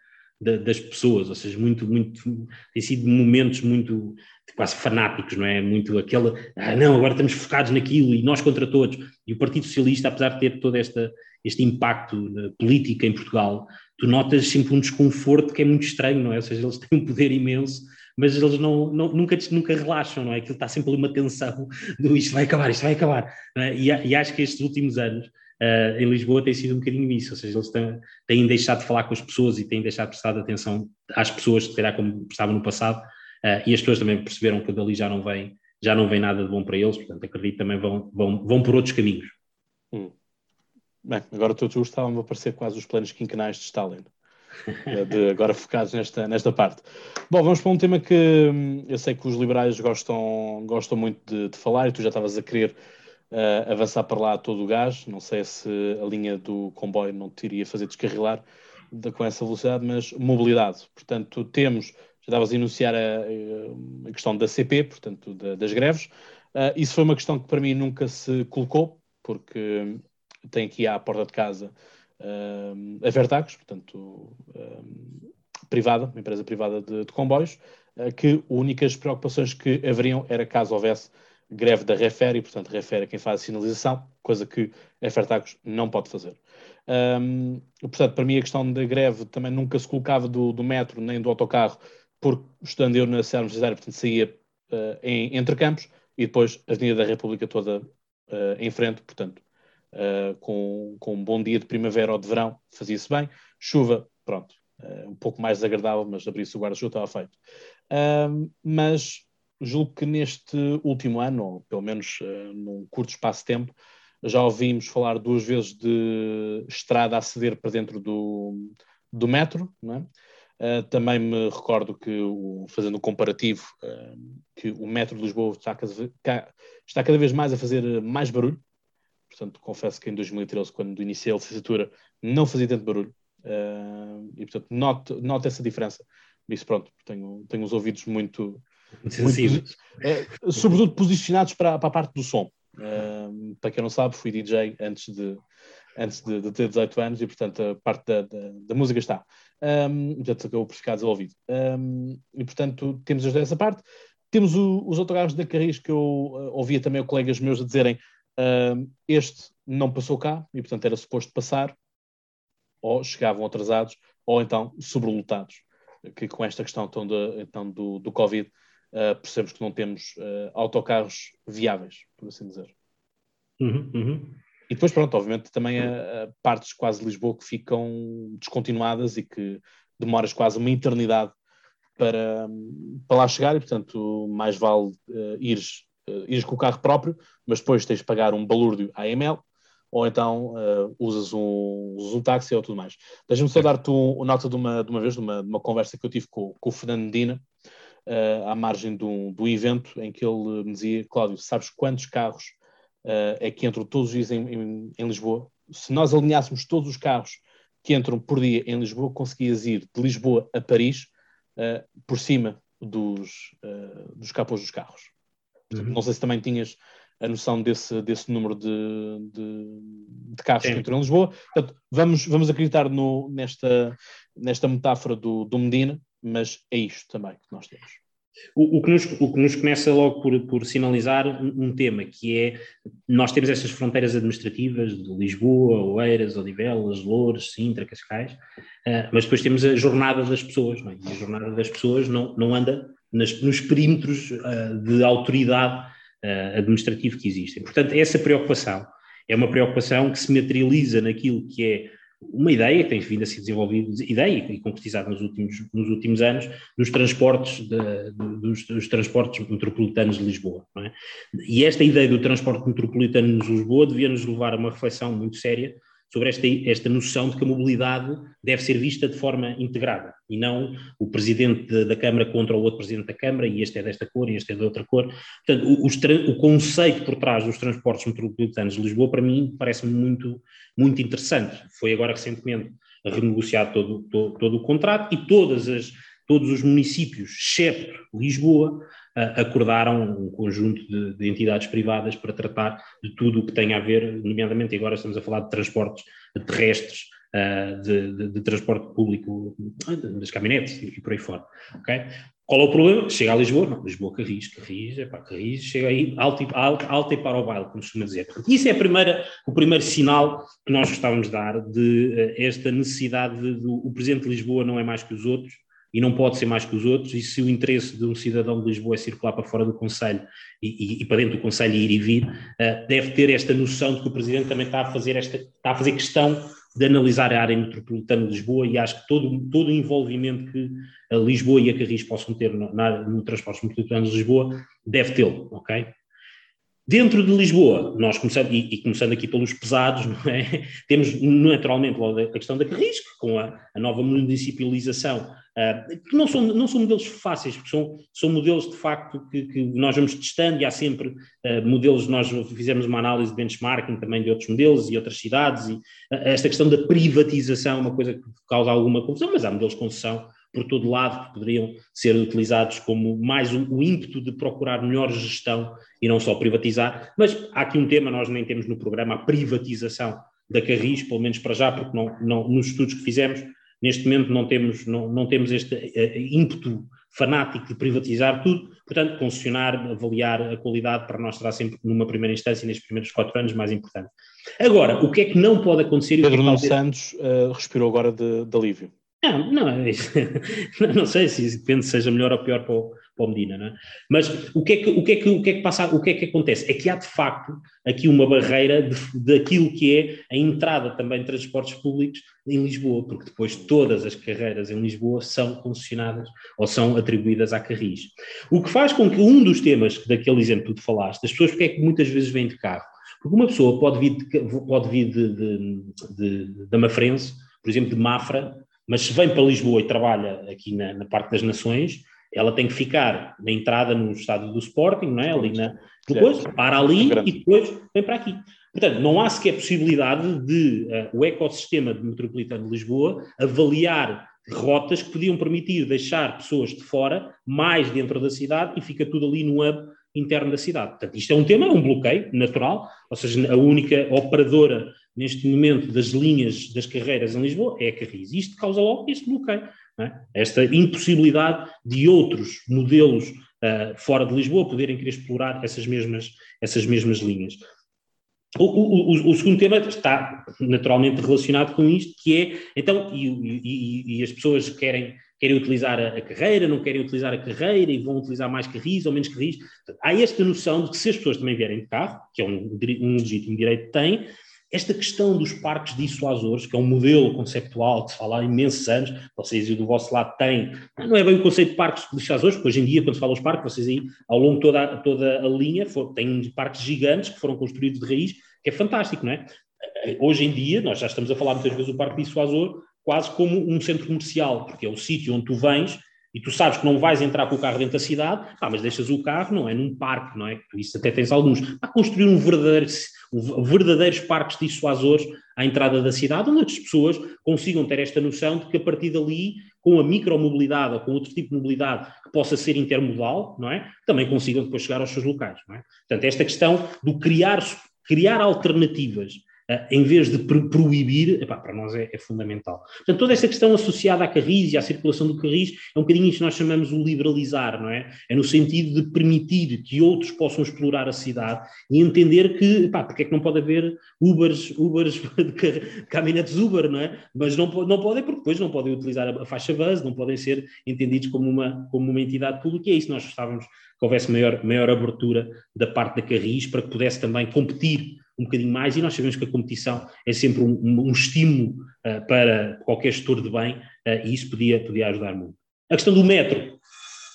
das pessoas, ou seja, muito, muito, tem sido momentos muito quase fanáticos, não é? Muito aquela, ah, não, agora estamos focados naquilo e nós contra todos. E o Partido Socialista, apesar de ter todo esta, este impacto político em Portugal, tu notas sempre um desconforto que é muito estranho, não é? Ou seja, eles têm um poder imenso, mas eles não, não, nunca, nunca relaxam, não é? Aquilo está sempre ali uma tensão do isto vai acabar, isto vai acabar. É? E, e, acho que estes últimos anos uh, em Lisboa tem sido um bocadinho isso, ou seja, eles têm, têm deixado de falar com as pessoas e têm deixado de prestar atenção às pessoas, se calhar como prestavam no passado, Uh, e as pessoas também perceberam que dali já não vem, já não vem nada de bom para eles, portanto acredito também vão, vão, vão por outros caminhos. Hum. Bem, agora todos estavam a aparecer quase os planos quinquenais de Stalin. de, agora focados nesta, nesta parte. Bom, vamos para um tema que hum, eu sei que os liberais gostam, gostam muito de, de falar e tu já estavas a querer uh, avançar para lá a todo o gás. Não sei se a linha do comboio não te iria fazer descarrilar de, com essa velocidade, mas mobilidade. Portanto, temos, já estavas a enunciar a, a questão da CP, portanto, da, das greves. Uh, isso foi uma questão que para mim nunca se colocou, porque tem aqui à porta de casa uh, a Vertagos, portanto, uh, privada, uma empresa privada de, de comboios, que únicas preocupações que haveriam era caso houvesse greve da Refere, e portanto refere a quem faz a sinalização, coisa que a Fertagos não pode fazer. Um, portanto, para mim a questão da greve também nunca se colocava do, do metro nem do autocarro, porque estando eu na cidade universitária, portanto saía uh, em, entre campos, e depois a Avenida da República toda uh, em frente, portanto, uh, com, com um bom dia de primavera ou de verão, fazia-se bem. Chuva, pronto, um pouco mais desagradável, mas abrir-se o guarda-chuva estava feito. mas julgo que neste último ano, ou pelo menos num curto espaço de tempo, já ouvimos falar duas vezes de estrada a ceder para dentro do, do metro, não é? Uh, também me recordo que, o, fazendo um comparativo, uh, que o metro de Lisboa está está cada, vez mais a fazer mais barulho. Portanto, confesso que em 2013, quando iniciei a licenciatura, não fazia tanto barulho. Uh, e, portanto, noto essa diferença. Isso, pronto, tenho, tenho os ouvidos muito... é, sobretudo posicionados para, para, a parte do som. para quem não sabe, fui DJ antes de, antes de, de, ter 18 anos e, portanto, a parte da, da, da música está. Um, portanto, acabou por ficar desenvolvido. Um, e, portanto, temos essa parte. Temos o, os autocarros da Carris que eu uh, ouvia também colegas meus a dizerem uh, este não passou cá e, portanto, era suposto passar, ou chegavam atrasados, ou então sobrelotados, que com esta questão então, de, então do, do Covid uh, percebemos que não temos uh, autocarros viáveis, por assim dizer. Uhum, uhum. E depois, pronto, obviamente também há, partes quase de Lisboa que ficam descontinuadas e que demoras quase uma eternidade para, para lá chegar e, portanto, mais vale uh, ires, uh, ires com o carro próprio, mas depois tens de pagar um balúrdio AML ou então uh, usas, um, usas um táxi ou tudo mais. Deixa-me só dar-te um, nota de uma, de uma vez, de uma, de uma conversa que eu tive com, com o Fernando Medina, uh, à margem de um, de um evento em que ele me dizia, Cláudio, sabes quantos carros uh, é que entram todos os dias em, em, em, Lisboa. Se nós alinhássemos todos os carros que entram por dia em Lisboa, conseguias ir de Lisboa a Paris uh, por cima dos, dos capôs dos carros. Uhum. Não sei se também tinhas a noção desse, desse número de, de, de carros Sim. que entram em Lisboa. Portanto, vamos, vamos acreditar no, nesta, nesta metáfora do, do Medina, mas é isto também que nós temos. O, o, que nos, o que nos começa logo por, por sinalizar um, tema que é, nós temos essas fronteiras administrativas de Lisboa, Oeiras, Odivelas, Louros, Sintra, Cascais, uh, mas depois temos a jornada das pessoas, é? e a jornada das pessoas não, não anda nas, nos perímetros uh, de autoridade uh, administrativa que existem. Portanto, essa preocupação é uma preocupação que se materializa naquilo que é uma ideia que tem vindo a ser desenvolvida, ideia e concretizada nos últimos, nos últimos anos, nos transportes, de, dos, dos, transportes metropolitanos de Lisboa. É? E esta ideia do transporte metropolitano de Lisboa devia nos levar a uma reflexão muito séria sobre esta, esta noção de que a mobilidade deve ser vista de forma integrada e não o presidente da, Câmara contra o outro presidente da Câmara e este é desta cor e este é de outra cor. Portanto, o, o, o conceito por trás dos transportes metropolitanos de Lisboa, para mim, parece-me muito, muito interessante. Foi agora recentemente renegociado todo, todo, todo o contrato e todas as, todos os municípios, exceto Lisboa, acordaram um conjunto de, de, entidades privadas para tratar de tudo o que tem a ver, nomeadamente agora estamos a falar de transportes terrestres, de, de, de transporte público, das caminhonetes e por aí fora. Okay? Qual é o problema? Chega a Lisboa, não, Lisboa, Carris, Carris, epá, Carris, chega aí alto alto, alto e para o baile, como costuma dizer. Isso é primeira, o primeiro sinal que nós gostávamos de dar de uh, esta necessidade de, de, o Presidente de Lisboa não é mais que os outros, e não pode ser mais que os outros, e se o interesse de um cidadão de Lisboa é circular para fora do Conselho e, e, e para dentro do Conselho ir e vir, uh, deve ter esta noção de que o Presidente também está a fazer, esta, está a fazer questão de analisar a área metropolitana de Lisboa e acho que todo, todo o envolvimento que a Lisboa e a Carris possam ter no, na, no transporte metropolitano de Lisboa deve tê-lo, ok? Dentro de Lisboa, nós começando, e, e, começando aqui pelos pesados, não é? temos naturalmente a questão da Carrisco, com a, a nova municipalização, uh, que não são, não são modelos fáceis, porque são, são modelos de facto que, que nós vamos testando e há sempre uh, modelos, nós fizemos uma análise de benchmarking também de outros modelos e outras cidades, e uh, esta questão da privatização é uma coisa que causa alguma confusão, mas há modelos de concessão por todo lado, que poderiam ser utilizados como mais o, o, ímpeto de procurar melhor gestão e não só privatizar. Mas há aqui um tema, nós nem temos no programa a privatização da Carris, pelo menos para já, porque não, não, nos estudos que fizemos, neste momento não temos, não, não temos este uh, ímpeto fanático de privatizar tudo, portanto, concessionar, avaliar a qualidade para nós será sempre, numa primeira instância, nestes primeiros quatro anos, mais importante. Agora, o que é que não pode acontecer... Pedro Nuno Santos uh, respirou agora de, de alívio. Não, não, é não sei se depende se seja melhor ou pior para o, para o Medina, não é? Mas o que é que, o que, é que, o que, é que passa, o que é que acontece? É que há de facto aqui uma barreira daquilo que é a entrada também de transportes públicos em Lisboa, porque depois todas as carreiras em Lisboa são concessionadas ou são atribuídas à Carris. O que faz com que um dos temas daquele exemplo que tu falaste, as pessoas porque é que muitas vezes vêm de carro? Porque uma pessoa pode vir de, pode vir de, de, de, de Mafrense, por exemplo, de Mafra, mas se vem para Lisboa e trabalha aqui na, na parte das nações, ela tem que ficar na entrada no estádio do Sporting, não é? Ali na, depois para ali e depois vem para aqui. Portanto, não há sequer possibilidade de uh, o ecossistema de metropolitano de Lisboa avaliar rotas que podiam permitir deixar pessoas de fora mais dentro da cidade e fica tudo ali no hub interno da cidade. Portanto, isto é um tema, é um bloqueio natural, ou seja, a única operadora neste momento das linhas das carreiras em Lisboa é a Carris. Isto causa logo este bloqueio, é? esta impossibilidade de outros modelos uh, fora de Lisboa poderem querer explorar essas mesmas, essas mesmas linhas. O, o, o, segundo tema está naturalmente relacionado com isto, que é, então, e, e, e as pessoas querem, querem utilizar a, a, carreira, não querem utilizar a carreira e vão utilizar mais carris ou menos carris. Há esta noção de que se as pessoas também vierem de carro, que é um, um legítimo direito que têm, esta questão dos parques dissuasores, que é um modelo conceptual que se fala há imensos anos, vocês do vosso lado têm, não é bem o conceito de parques dissuasores, porque hoje em dia, quando se fala dos parques, vocês aí, ao longo de toda, toda a linha, têm parques gigantes que foram construídos de raiz, que é fantástico, não é? Hoje em dia, nós já estamos a falar muitas vezes do parque dissuasor quase como um centro comercial, porque é o sítio onde tu vens e tu sabes que não vais entrar com o carro dentro da cidade, ah, mas deixas o carro, não é num parque, não é? Isso até tens alguns. A construir um verdadeiro, verdadeiros parques dissuasores à entrada da cidade, onde as pessoas consigam ter esta noção de que a partir dali, com a micromobilidade ou com outro tipo de mobilidade que possa ser intermodal, não é? Também consigam depois chegar aos seus locais, não é? Portanto, esta questão do criar, criar alternativas em vez de proibir, epá, para nós é, é, fundamental. Portanto, toda esta questão associada à carris e à circulação do carris é um bocadinho isto que nós chamamos o liberalizar, não é? É no sentido de permitir que outros possam explorar a cidade e entender que, epá, porque é que não pode haver Ubers, Ubers, caminhonetes Uber, não é? Mas não, não podem, porque depois não podem utilizar a, faixa base, não podem ser entendidos como uma, como uma entidade pública, e é isso nós gostávamos que houvesse maior, maior abertura da parte da Carris para que pudesse também competir um bocadinho mais, e nós sabemos que a competição é sempre um, um, um estímulo uh, para qualquer gestor de bem, uh, e isso podia, podia ajudar muito. A questão do metro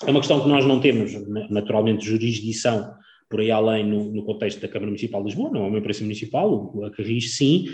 é uma questão que nós não temos, naturalmente, jurisdição por aí além no, no contexto da Câmara Municipal de Lisboa, não é uma empresa municipal, a Carris sim,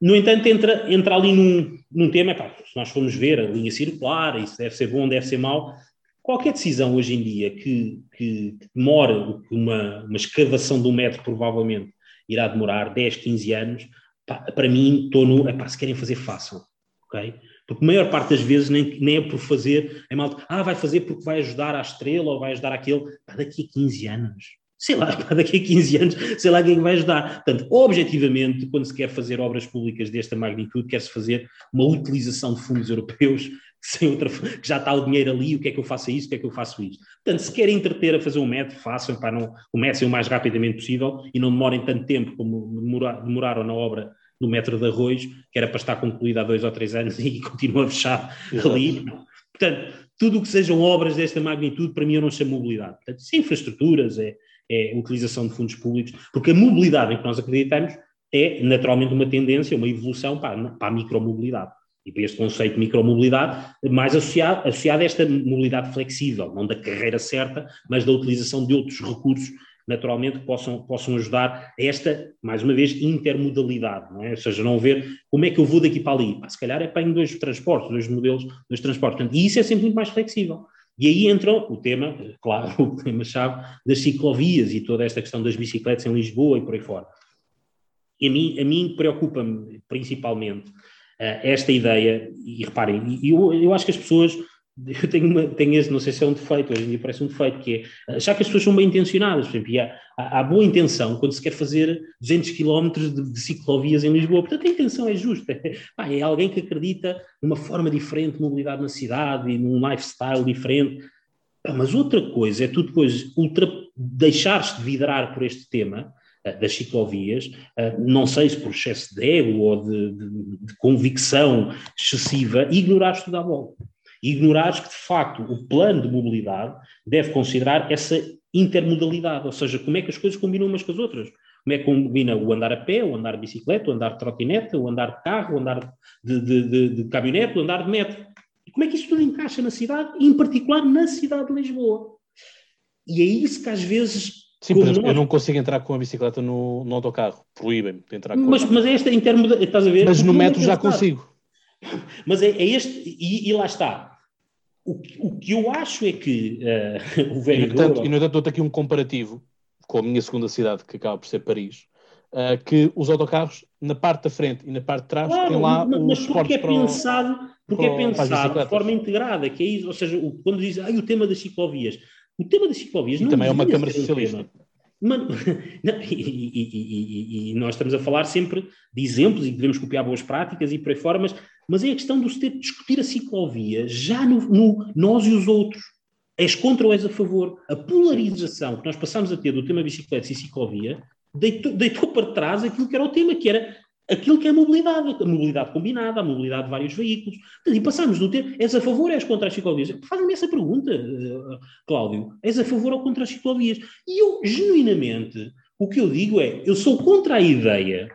no entanto, entra, entra ali num, num tema, pá, se nós formos ver a linha circular, isso deve ser bom, deve ser mau, qualquer decisão hoje em dia que, que demora uma, uma escavação do metro, provavelmente, irá demorar 10, 15 anos, pá, para mim estou no, epá, se querem fazer, façam, ok? Porque a maior parte das vezes nem, nem é por fazer, é mal, ah, vai fazer porque vai ajudar à estrela ou vai ajudar aquele, pá, daqui a 15 anos, sei lá, daqui a 15 anos, sei lá quem é vai ajudar. Portanto, objetivamente, quando se quer fazer obras públicas desta magnitude, quer-se fazer uma utilização de fundos europeus sem outra, que já está o dinheiro ali, o que é que eu faço isso, o que é que eu faço isto. Portanto, se querem entreter a fazer um metro, façam, para não, comecem o mais rapidamente possível e não demorem tanto tempo como demorar, demoraram na obra do metro de arroz, que era para estar concluída há dois ou três anos e continua fechado ali. Portanto, tudo o que sejam obras desta magnitude, para mim eu não chamo mobilidade. Portanto, é infraestruturas, é, é utilização de fundos públicos, porque a mobilidade em que nós acreditamos é naturalmente uma tendência, uma evolução para, para a micromobilidade e para este conceito de micromobilidade, mais associado, associado a esta mobilidade flexível, não da carreira certa, mas da utilização de outros recursos naturalmente, que possam, possam ajudar a esta, mais uma vez, intermodalidade, não é? Ou seja, não ver como é que eu vou daqui para ali. se calhar em dois transportes, dois modelos, dois transportes. Portanto, e isso é sempre muito mais flexível. E aí entra o tema, claro, o tema-chave das ciclovias e toda esta questão das bicicletas em Lisboa e por aí fora. E a mim, a mim preocupa-me principalmente esta ideia, e reparem, eu, eu acho que as pessoas eu tenho, uma, tenho esse, não sei se é um defeito, hoje em dia parece um defeito, que é achar que as pessoas são bem intencionadas, por exemplo, há, há, boa intenção quando se quer fazer 200 km de, de ciclovias em Lisboa, portanto a intenção é justa, é, alguém que acredita numa forma diferente de mobilidade na cidade e num lifestyle diferente, mas outra coisa é tu depois ultra, deixares de vidrar por este tema, eh, das ciclovias, eh, não sei se por excesso de ego ou de, de, de convicção excessiva, ignorares tudo à volta ignorares que, de facto, o plano de mobilidade deve considerar essa intermodalidade, ou seja, como é que as coisas combinam umas com as outras. Como é que combina o andar a pé, o andar de bicicleta, o andar de trotinete, o andar de carro, o andar de, de, de, de caminhonete, o andar de metro. E como é que isso tudo encaixa na cidade, em particular na cidade de Lisboa. E é isso que às vezes Sim, por exemplo, nós... eu não consigo entrar com a bicicleta no, no autocarro, proíbem-me de entrar com mas, mas é esta intermodalidade, estás a ver? Mas no metro já consigo. Mas é, é este, e, e, lá está. O, o que eu acho é que uh, o vereador... E, portanto, e, no entanto, dou-te aqui um comparativo com a minha segunda cidade, que acaba por ser Paris, uh, que os autocarros, na parte da frente e na parte de trás, claro, têm lá mas, mas porque é pensado, porque é pensado de forma integrada, que é isso, ou seja, o, quando diz ah, o tema das ciclovias, o tema das ciclovias e não também é uma Câmara Socialista. Mas, não, e, e, e, e, nós estamos a falar sempre de exemplos e devemos copiar boas práticas e por aí fora, mas mas é a questão de se ter de discutir a ciclovia já no, no, nós e os outros. És contra ou és a favor? A polarização que nós passamos a ter do tema bicicletas e ciclovia deitou, deitou para trás aquilo que era o tema, que era aquilo que é a mobilidade, a mobilidade combinada, a mobilidade de vários veículos. E passamos do tempo, és a favor ou és contra as ciclovias? Faz-me essa pergunta, uh, Cláudio. És a favor ou contra as ciclovias? E eu, genuinamente, o que eu digo é, eu sou contra a ideia,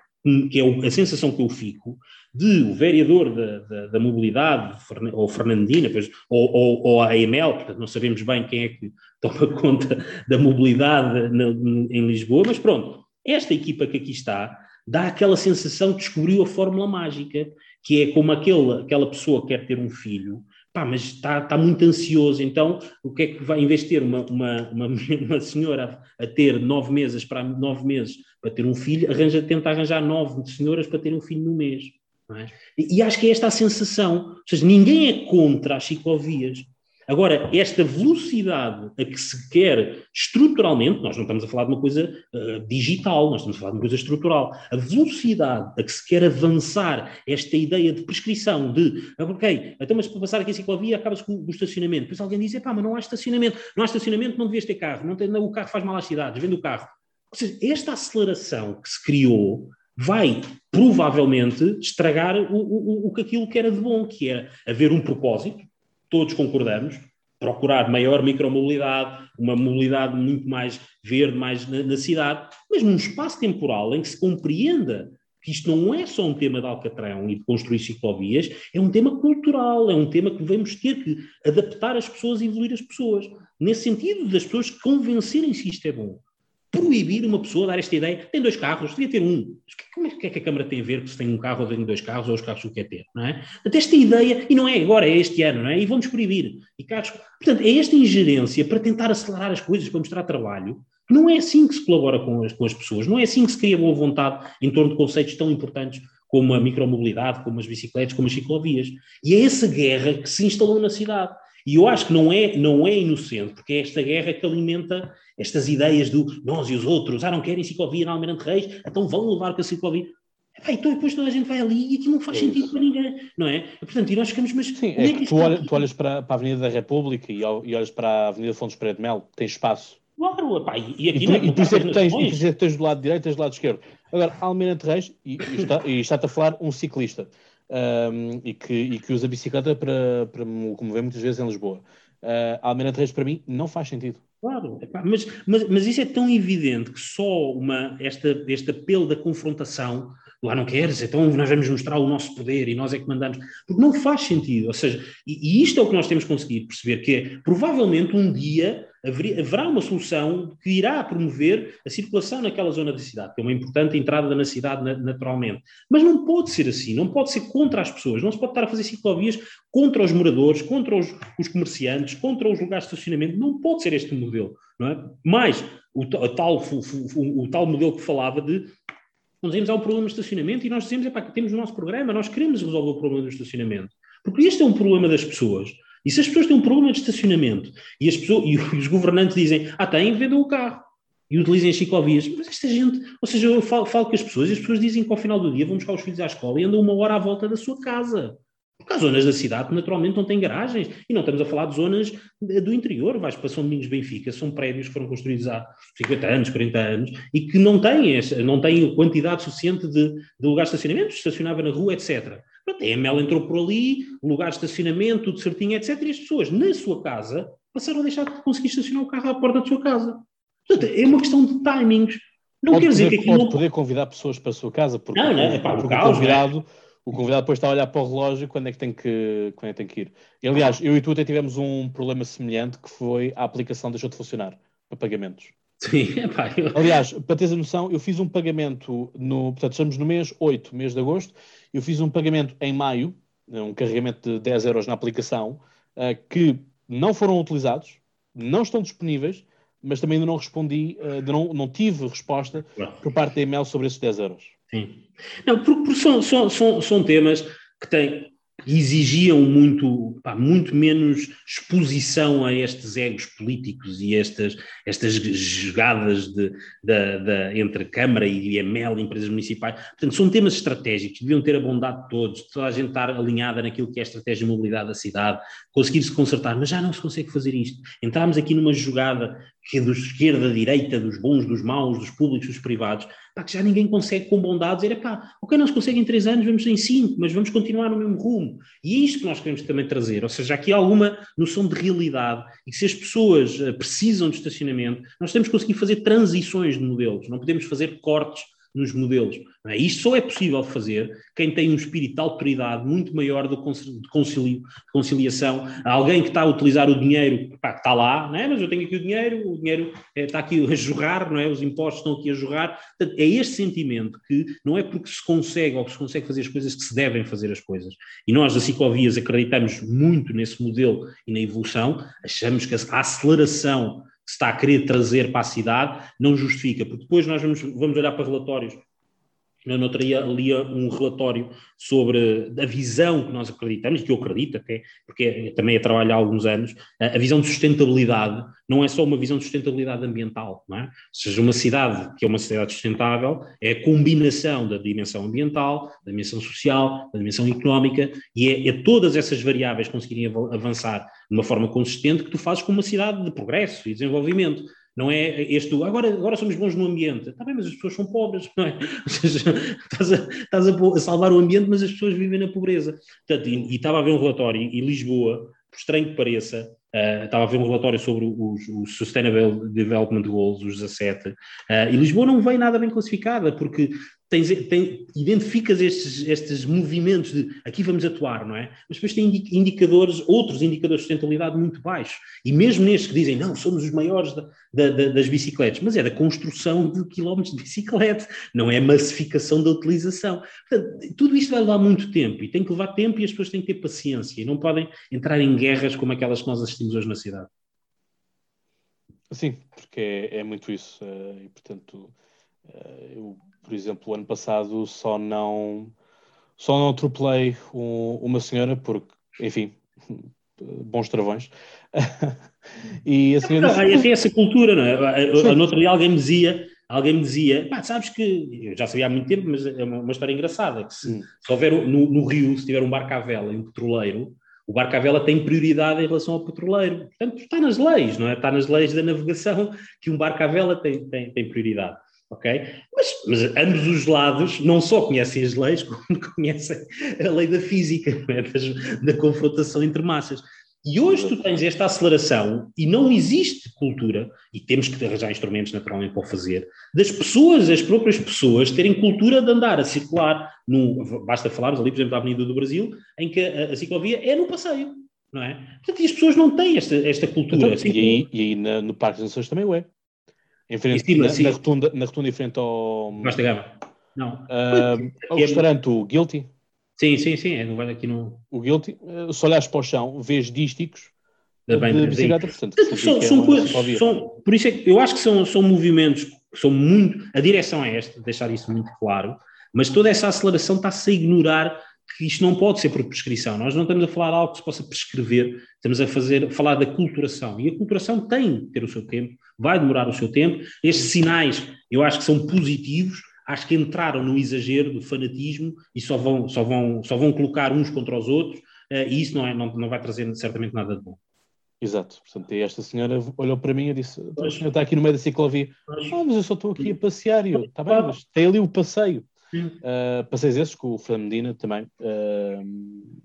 que é a sensação que eu fico, de o vereador da, da, da mobilidade, ou Fernandina, ou, ou, ou, a AML, portanto não sabemos bem quem é que toma conta da mobilidade na, em Lisboa, mas pronto, esta equipa que aqui está dá aquela sensação que descobriu a fórmula mágica, que é como aquele, aquela pessoa que quer ter um filho, pá, mas está, está muito ansioso, então o que é que vai, em vez de ter uma, uma, uma, uma senhora a, a ter nove meses para nove meses para ter um filho, arranja, tenta arranjar nove senhoras para ter um filho no mês. É? E, e, acho que é esta a sensação. Ou seja, ninguém é contra as ciclovias. Agora, esta velocidade a que se quer estruturalmente, nós não estamos a falar de uma coisa uh, digital, nós estamos a falar de uma coisa estrutural. A velocidade a que se quer avançar esta ideia de prescrição, de, ok, então mas para passar aqui a ciclovia acaba-se com o estacionamento. Depois alguém diz, pá, mas não há estacionamento. Não há estacionamento, não devias ter carro. Não tem, não, o carro faz mal às cidades, vende o carro. Ou seja, esta aceleração que se criou vai provavelmente estragar o, o, o que aquilo que era de bom, que era haver um propósito, todos concordamos, procurar maior micromobilidade, uma mobilidade muito mais verde, mais na, na, cidade, mas num espaço temporal em que se compreenda que isto não é só um tema de Alcatrão e de construir ciclovias, é um tema cultural, é um tema que vamos ter que adaptar as pessoas e evoluir as pessoas. Nesse sentido, das pessoas convencerem-se que isto é bom proibir uma pessoa dar esta ideia, tem dois carros, devia ter um. Como é que, é que a Câmara tem a ver se tem um carro ou tem dois carros, ou os carros que quer ter, não é? Portanto, esta ideia, e não é agora, é este ano, não é? E vamos proibir. E carros, portanto, é esta ingerência para tentar acelerar as coisas, para mostrar trabalho, não é assim que se colabora com as, com as pessoas, não é assim que se cria boa vontade em torno de conceitos tão importantes como a micromobilidade, como as bicicletas, como as ciclovias. E é essa guerra que se instalou na cidade. E eu acho que não é, não é inocente, porque é esta guerra que alimenta estas ideias do nós e os outros, ah, não querem ciclovia na Almirante Reis, então vão levar com a ciclovia. Epá, então depois toda a gente vai ali e aquilo não faz é sentido para ninguém, não é? Portanto, e nós ficamos, mas... Sim, é, é que, tu, olha, tu, olhas para, para, a Avenida da República e, e olhas para a Avenida Fontes Pereira de Mel, tem espaço. Claro, epá, e, aqui e, não, é e por isso é que tens, e por isso é que tens do lado direito e tens do lado esquerdo. Agora, Almirante Reis, e, e, está, e está-te a falar um ciclista, um, e, que, e que usa bicicleta para, para locomover muitas vezes em Lisboa uh, Almirante Reis para mim não faz sentido. Claro, mas, mas, mas isso é tão evidente que só uma, esta, este apelo da confrontação, lá não queres, então nós vamos mostrar o nosso poder e nós é que mandamos. Porque não faz sentido. Ou seja, e, e isto é o que nós temos conseguido perceber, que é provavelmente um dia haverá uma solução que irá promover a circulação naquela zona da cidade, que é uma importante entrada na cidade naturalmente. Mas não pode ser assim, não pode ser contra as pessoas, não se pode estar a fazer ciclovias contra os moradores, contra os, os comerciantes, contra os lugares de estacionamento, não pode ser este modelo. Não é? Mais, o, tal, o, o tal modelo que falava de nós dizemos há um problema de estacionamento e nós dizemos, epá, temos o nosso programa, nós queremos resolver o problema do estacionamento. Porque este é um problema das pessoas. E se as pessoas têm um problema de estacionamento e, as pessoas, e os governantes dizem, ah, têm, vendam o carro e utilizem as ciclovias. Mas esta gente, ou seja, eu falo, falo com as pessoas e as pessoas dizem que ao final do dia vão buscar os filhos à escola e andam uma hora à volta da sua casa. Porque há zonas da cidade que naturalmente não têm garagens. E não estamos a falar de zonas do interior. Vais para São Domingos Benfica, são prédios que foram construídos há 50 anos, 40 anos, e que não têm, não têm quantidade suficiente de, de lugares de estacionamento, estacionava na rua, etc. Pronto, a EML entrou por ali, lugar de estacionamento, tudo certinho, etc. E as pessoas, na sua casa, passaram a deixar de conseguir estacionar o carro à porta da sua casa. Portanto, é uma questão de timings. Não pode quer dizer poder, que aquilo... Pode poder convidar pessoas para a sua casa, porque, não, não, é, pá, porque o, caos, convidado... É? O convidado depois está a olhar para o relógio quando é que tem que, quando é que, tem que ir. E, aliás, eu e tu até tivemos um problema semelhante que foi a aplicação deixou de funcionar para pagamentos. Sim, epá, eu... Aliás, para teres a noção, eu fiz um pagamento no. Portanto, estamos no mês 8, mês de agosto. Eu fiz um pagamento em maio, um carregamento de 10 euros na aplicação, uh, que não foram utilizados, não estão disponíveis, mas também ainda não respondi, uh, não, não tive resposta por parte da email sobre esses 10 euros. Sim. Não, porque, porque são, são, são, são temas que têm, exigiam muito, pá, muito menos exposição a estes egos políticos e estas, estas jogadas de, de, de, entre Câmara e EML, empresas municipais. Portanto, são temas estratégicos, deviam ter a bondade de todos, toda a gente estar alinhada naquilo que é a estratégia de mobilidade da cidade, conseguir-se consertar, mas já não se consegue fazer isto. Entramos aqui numa jogada que é da esquerda, direita, dos bons, dos maus, dos públicos, dos privados, pá, que já ninguém consegue com bondade dizer, pá, ok, não se consegue em três anos, vamos em cinco, mas vamos continuar no mesmo rumo. E é isto que nós queremos também trazer, ou seja, aqui há alguma noção de realidade e que se as pessoas eh, precisam de estacionamento, nós temos que conseguir fazer transições de modelos, não podemos fazer cortes nos modelos. É? Isto só é possível fazer quem tem um espírito de autoridade muito maior de concilio, conciliação. Alguém que está a utilizar o dinheiro, pá, que está lá, é? mas eu tenho aqui o dinheiro, o dinheiro é, está aqui a jorrar, não é? os impostos estão aqui a jorrar. Portanto, é este sentimento que não é porque se consegue ou que se consegue fazer as coisas que se devem fazer as coisas. E nós, da Ciclovias, acreditamos muito nesse modelo e na evolução, achamos que a aceleração se está a querer trazer para a cidade não justifica, porque depois nós vamos, vamos olhar para relatórios eu não teria lia um relatório sobre a visão que nós acreditamos, que eu acredito até, porque também é trabalho há alguns anos, a visão de sustentabilidade não é só uma visão de sustentabilidade ambiental, não é? Ou seja, uma cidade que é uma cidade sustentável é a combinação da dimensão ambiental, da dimensão social, da dimensão económica, e é, é todas essas variáveis conseguirem avançar de uma forma consistente que tu fazes com uma cidade de progresso e desenvolvimento. Não é este, agora, agora somos bons no ambiente. Está bem, mas as pessoas são pobres, não é? Ou seja, estás, a, estás a, salvar o ambiente, mas as pessoas vivem na pobreza. Portanto, e, e estava a ver um relatório em Lisboa, por estranho que pareça, Uh, estava a ver um relatório sobre os, os, Sustainable Development Goals, os 17, uh, e Lisboa não vem nada bem classificada, porque tens, tem, identificas estes, estes movimentos de aqui vamos atuar, não é? Mas depois tem indicadores, outros indicadores de sustentabilidade muito baixos. E mesmo nestes que dizem, não, somos os maiores da, da, da, das bicicletas, mas é da construção de quilómetros de bicicleta, não é massificação da utilização. Portanto, tudo isto vai levar muito tempo e tem que levar tempo e as pessoas têm que ter paciência e não podem entrar em guerras como aquelas que nós assistimos hoje na cidade. Sim, porque é, é muito isso. Eh, e, portanto, eu por exemplo, o ano passado só não só não atropelei um, uma senhora porque, enfim, bons travões. e a senhora disse, tem essa cultura, não é? No outro dia alguém me dizia, alguém me dizia, pá, sabes que eu já sabia há muito tempo, mas é uma, uma história engraçada, que se, hum. se houver no, no, Rio, se tiver um barco à vela e um petroleiro, o barco à vela tem prioridade em relação ao petroleiro. Portanto, está nas leis, não é? Está nas leis da navegação que um barco à vela tem, tem, tem prioridade ok? Mas, mas, ambos os lados não só conhecem as leis, como conhecem a lei da física, é? da confrontação entre massas. E hoje tu tens esta aceleração e não existe cultura, e temos que arranjar instrumentos naturalmente para o fazer, das pessoas, as próprias pessoas, terem cultura de andar a circular, no, basta falarmos ali, por exemplo, da Avenida do Brasil, em que a, a ciclovia é no passeio, não é? Portanto, e as pessoas não têm esta, esta cultura. Então, e aí, e aí na, no Parque das Nações também o é. Em frente, cima, na, na, rotunda, na rotunda em frente ao... Basta Gama. Não. Uh, o restaurante, o Guilty. Sim, sim, sim, é no, aqui no... O Guilty, eh, se olhares para o chão, vês dísticos da bem, de bicicleta, portanto, são, são é coisas, são, por isso é que eu acho que são, são movimentos que são muito, a direção é esta, deixar isso muito claro, mas toda essa aceleração está-se a ignorar que isto não pode ser por prescrição. Nós não estamos a falar de algo que se possa prescrever, estamos a fazer, a falar da culturação. E a culturação tem que ter o seu tempo, vai demorar o seu tempo. Estes sinais, eu acho que são positivos, acho que entraram no exagero do fanatismo e só vão, só vão, só vão colocar uns contra os outros, uh, e isso não, é, não, não vai trazer certamente nada de bom. Exato, portanto, esta senhora olhou para mim e disse: A senhora está aqui no meio da ciclovia. Ah, mas eu só estou aqui a passear. E eu, está bem, mas tem ali o passeio. Uh, passeios esses que o Fernandina também, uh,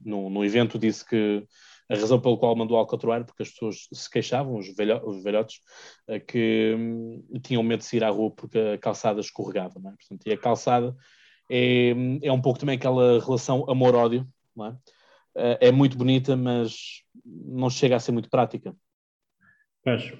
no, no evento, disse que a razão pelo qual mandou alcatroar, porque as pessoas se queixavam, os, velho, os velhotes, uh, que um, tinham medo de sair à rua porque a calçada escorregava, não é? Portanto, e a calçada é, é um pouco também aquela relação amor-ódio, é? Uh, é muito bonita, mas não chega a ser muito prática. Pois.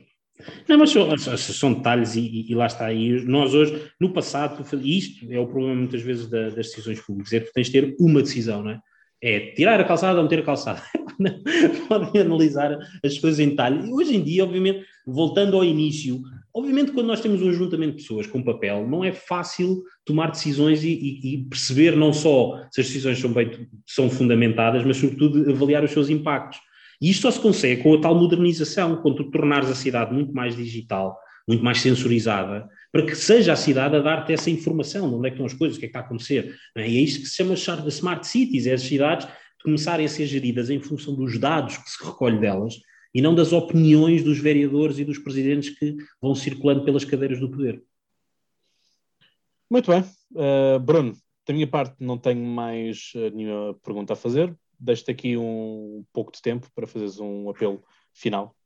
Não, mas são, são detalhes e, e, lá está. aí nós hoje, no passado, isto é o problema muitas vezes da, das decisões públicas, é que tens de ter uma decisão, não é? É tirar a calçada ou meter a calçada. Podem analisar as coisas em detalhe. Hoje em dia, obviamente, voltando ao início, obviamente quando nós temos um ajuntamento de pessoas com papel, não é fácil tomar decisões e, e, e perceber não só se as decisões são, bem, são fundamentadas, mas sobretudo avaliar os seus impactos. E isto só se consegue com a tal modernização, quando tu tornares a cidade muito mais digital, muito mais sensorizada, para que seja a cidade a dar-te essa informação de onde é que estão as coisas, o que é que está a acontecer. E é isto que se chama smart cities, é as cidades começarem a ser geridas em função dos dados que se recolhe delas e não das opiniões dos vereadores e dos presidentes que vão circulando pelas cadeiras do poder. Muito bem. Uh, Bruno, da minha parte não tenho mais uh, nenhuma pergunta a fazer deixo-te aqui um pouco de tempo para fazeres um apelo final.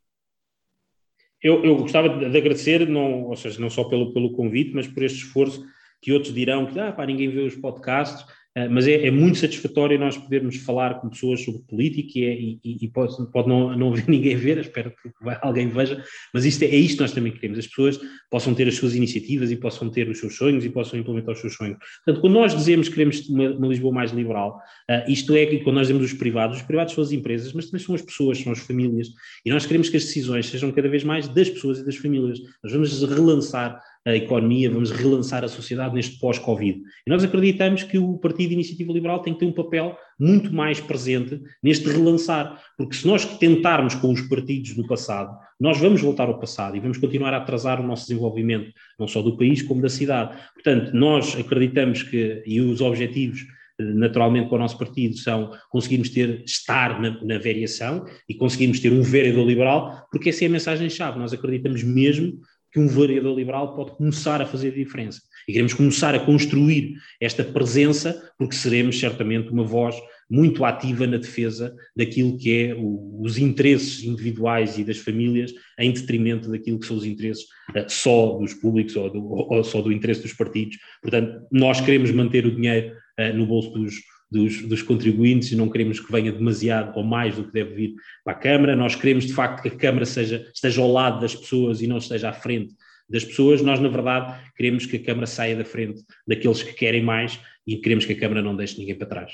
Eu, eu gostava de, agradecer, não, ou seja, não só pelo, pelo convite, mas por este esforço que outros dirão que ah, pá, ninguém vê os podcasts, mas é, é, muito satisfatório nós podermos falar com pessoas sobre política e, é, e, e pode, pode não, não haver ninguém ver, espero que alguém veja, mas isto é, é isto que nós também queremos, as pessoas possam ter as suas iniciativas e possam ter os seus sonhos e possam implementar os seus sonhos. Portanto, quando nós dizemos que queremos uma, uma Lisboa mais liberal, uh, isto é que quando nós dizemos os privados, os privados são as empresas, mas também são as pessoas, são as famílias, e nós queremos que as decisões sejam cada vez mais das pessoas e das famílias. Nós vamos relançar a economia, vamos relançar a sociedade neste pós-Covid. E nós acreditamos que o Partido de Iniciativa Liberal tem que ter um papel muito mais presente neste relançar, porque se nós tentarmos com os partidos do passado, nós vamos voltar ao passado e vamos continuar a atrasar o nosso desenvolvimento, não só do país como da cidade. Portanto, nós acreditamos que, e os objetivos naturalmente para o nosso partido são conseguirmos ter, estar na, na, variação e conseguirmos ter um vereador liberal, porque essa é a mensagem-chave. Nós acreditamos mesmo que um vereador liberal pode começar a fazer a diferença. E queremos começar a construir esta presença, porque seremos certamente uma voz muito ativa na defesa daquilo que é o, os interesses individuais e das famílias, em detrimento daquilo que são os interesses uh, só dos públicos ou, do, ou, só do interesse dos partidos. Portanto, nós queremos manter o dinheiro uh, no bolso dos, dos, dos, contribuintes e não queremos que venha demasiado ou mais do que deve vir para a Câmara. Nós queremos, de facto, que a Câmara seja, esteja ao lado das pessoas e não esteja à frente das pessoas. Nós, na verdade, queremos que a Câmara saia da frente daqueles que querem mais e queremos que a Câmara não deixe ninguém para trás.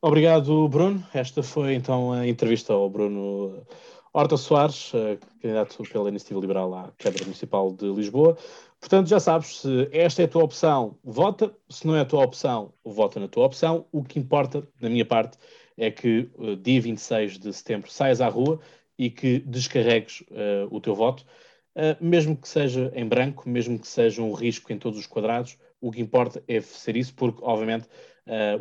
Obrigado, Bruno. Esta foi então a entrevista ao Bruno Horta Soares, candidato pela Iniciativa Liberal à Câmara Municipal de Lisboa. Portanto, já sabes, se esta é a tua opção, vota. Se não é a tua opção, vota na tua opção. O que importa, da minha parte, é que uh, dia 26 de setembro saias à rua e que descarregues uh, o teu voto, uh, mesmo que seja em branco, mesmo que seja um risco em todos os quadrados. O que importa é ser isso, porque, obviamente,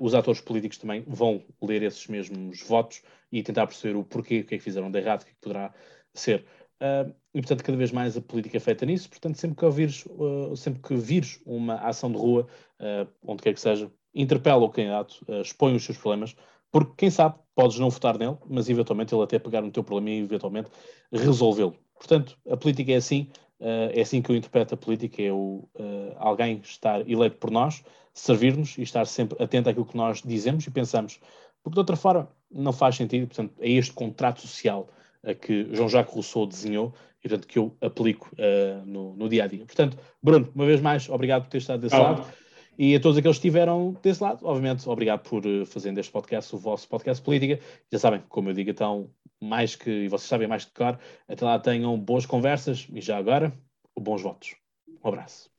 os atores políticos também vão ler esses mesmos votos e tentar perceber o porquê, o que é que fizeram de errado, o que, é que poderá ser. Uh, e, portanto, cada vez mais a política é feita nisso. Portanto, sempre que, ouvires, uh, sempre que vires uma ação de rua, uh, onde quer que seja, interpela o candidato, expõe os seus problemas, porque quem sabe podes não votar nele, mas eventualmente ele até pegar no teu problema e eventualmente resolvê-lo. Portanto, a política é assim, é assim que eu interpreto a política, é o, alguém estar eleito por nós, servir-nos e estar sempre atento àquilo que nós dizemos e pensamos, porque de outra forma não faz sentido, portanto, é este contrato social uh, que Jean-Jacques Rousseau desenhou e, portanto, que eu aplico no, no, dia a dia. Portanto, Bruno, uma vez mais, obrigado por ter estado desse oh. lado. E a todos aqueles que estiveram desse lado, obviamente, obrigado por uh, fazerem deste podcast o vosso podcast política. Já sabem, como eu digo, então, mais que, e vocês sabem mais que claro, até lá tenham boas conversas e já agora, bons votos. Um abraço.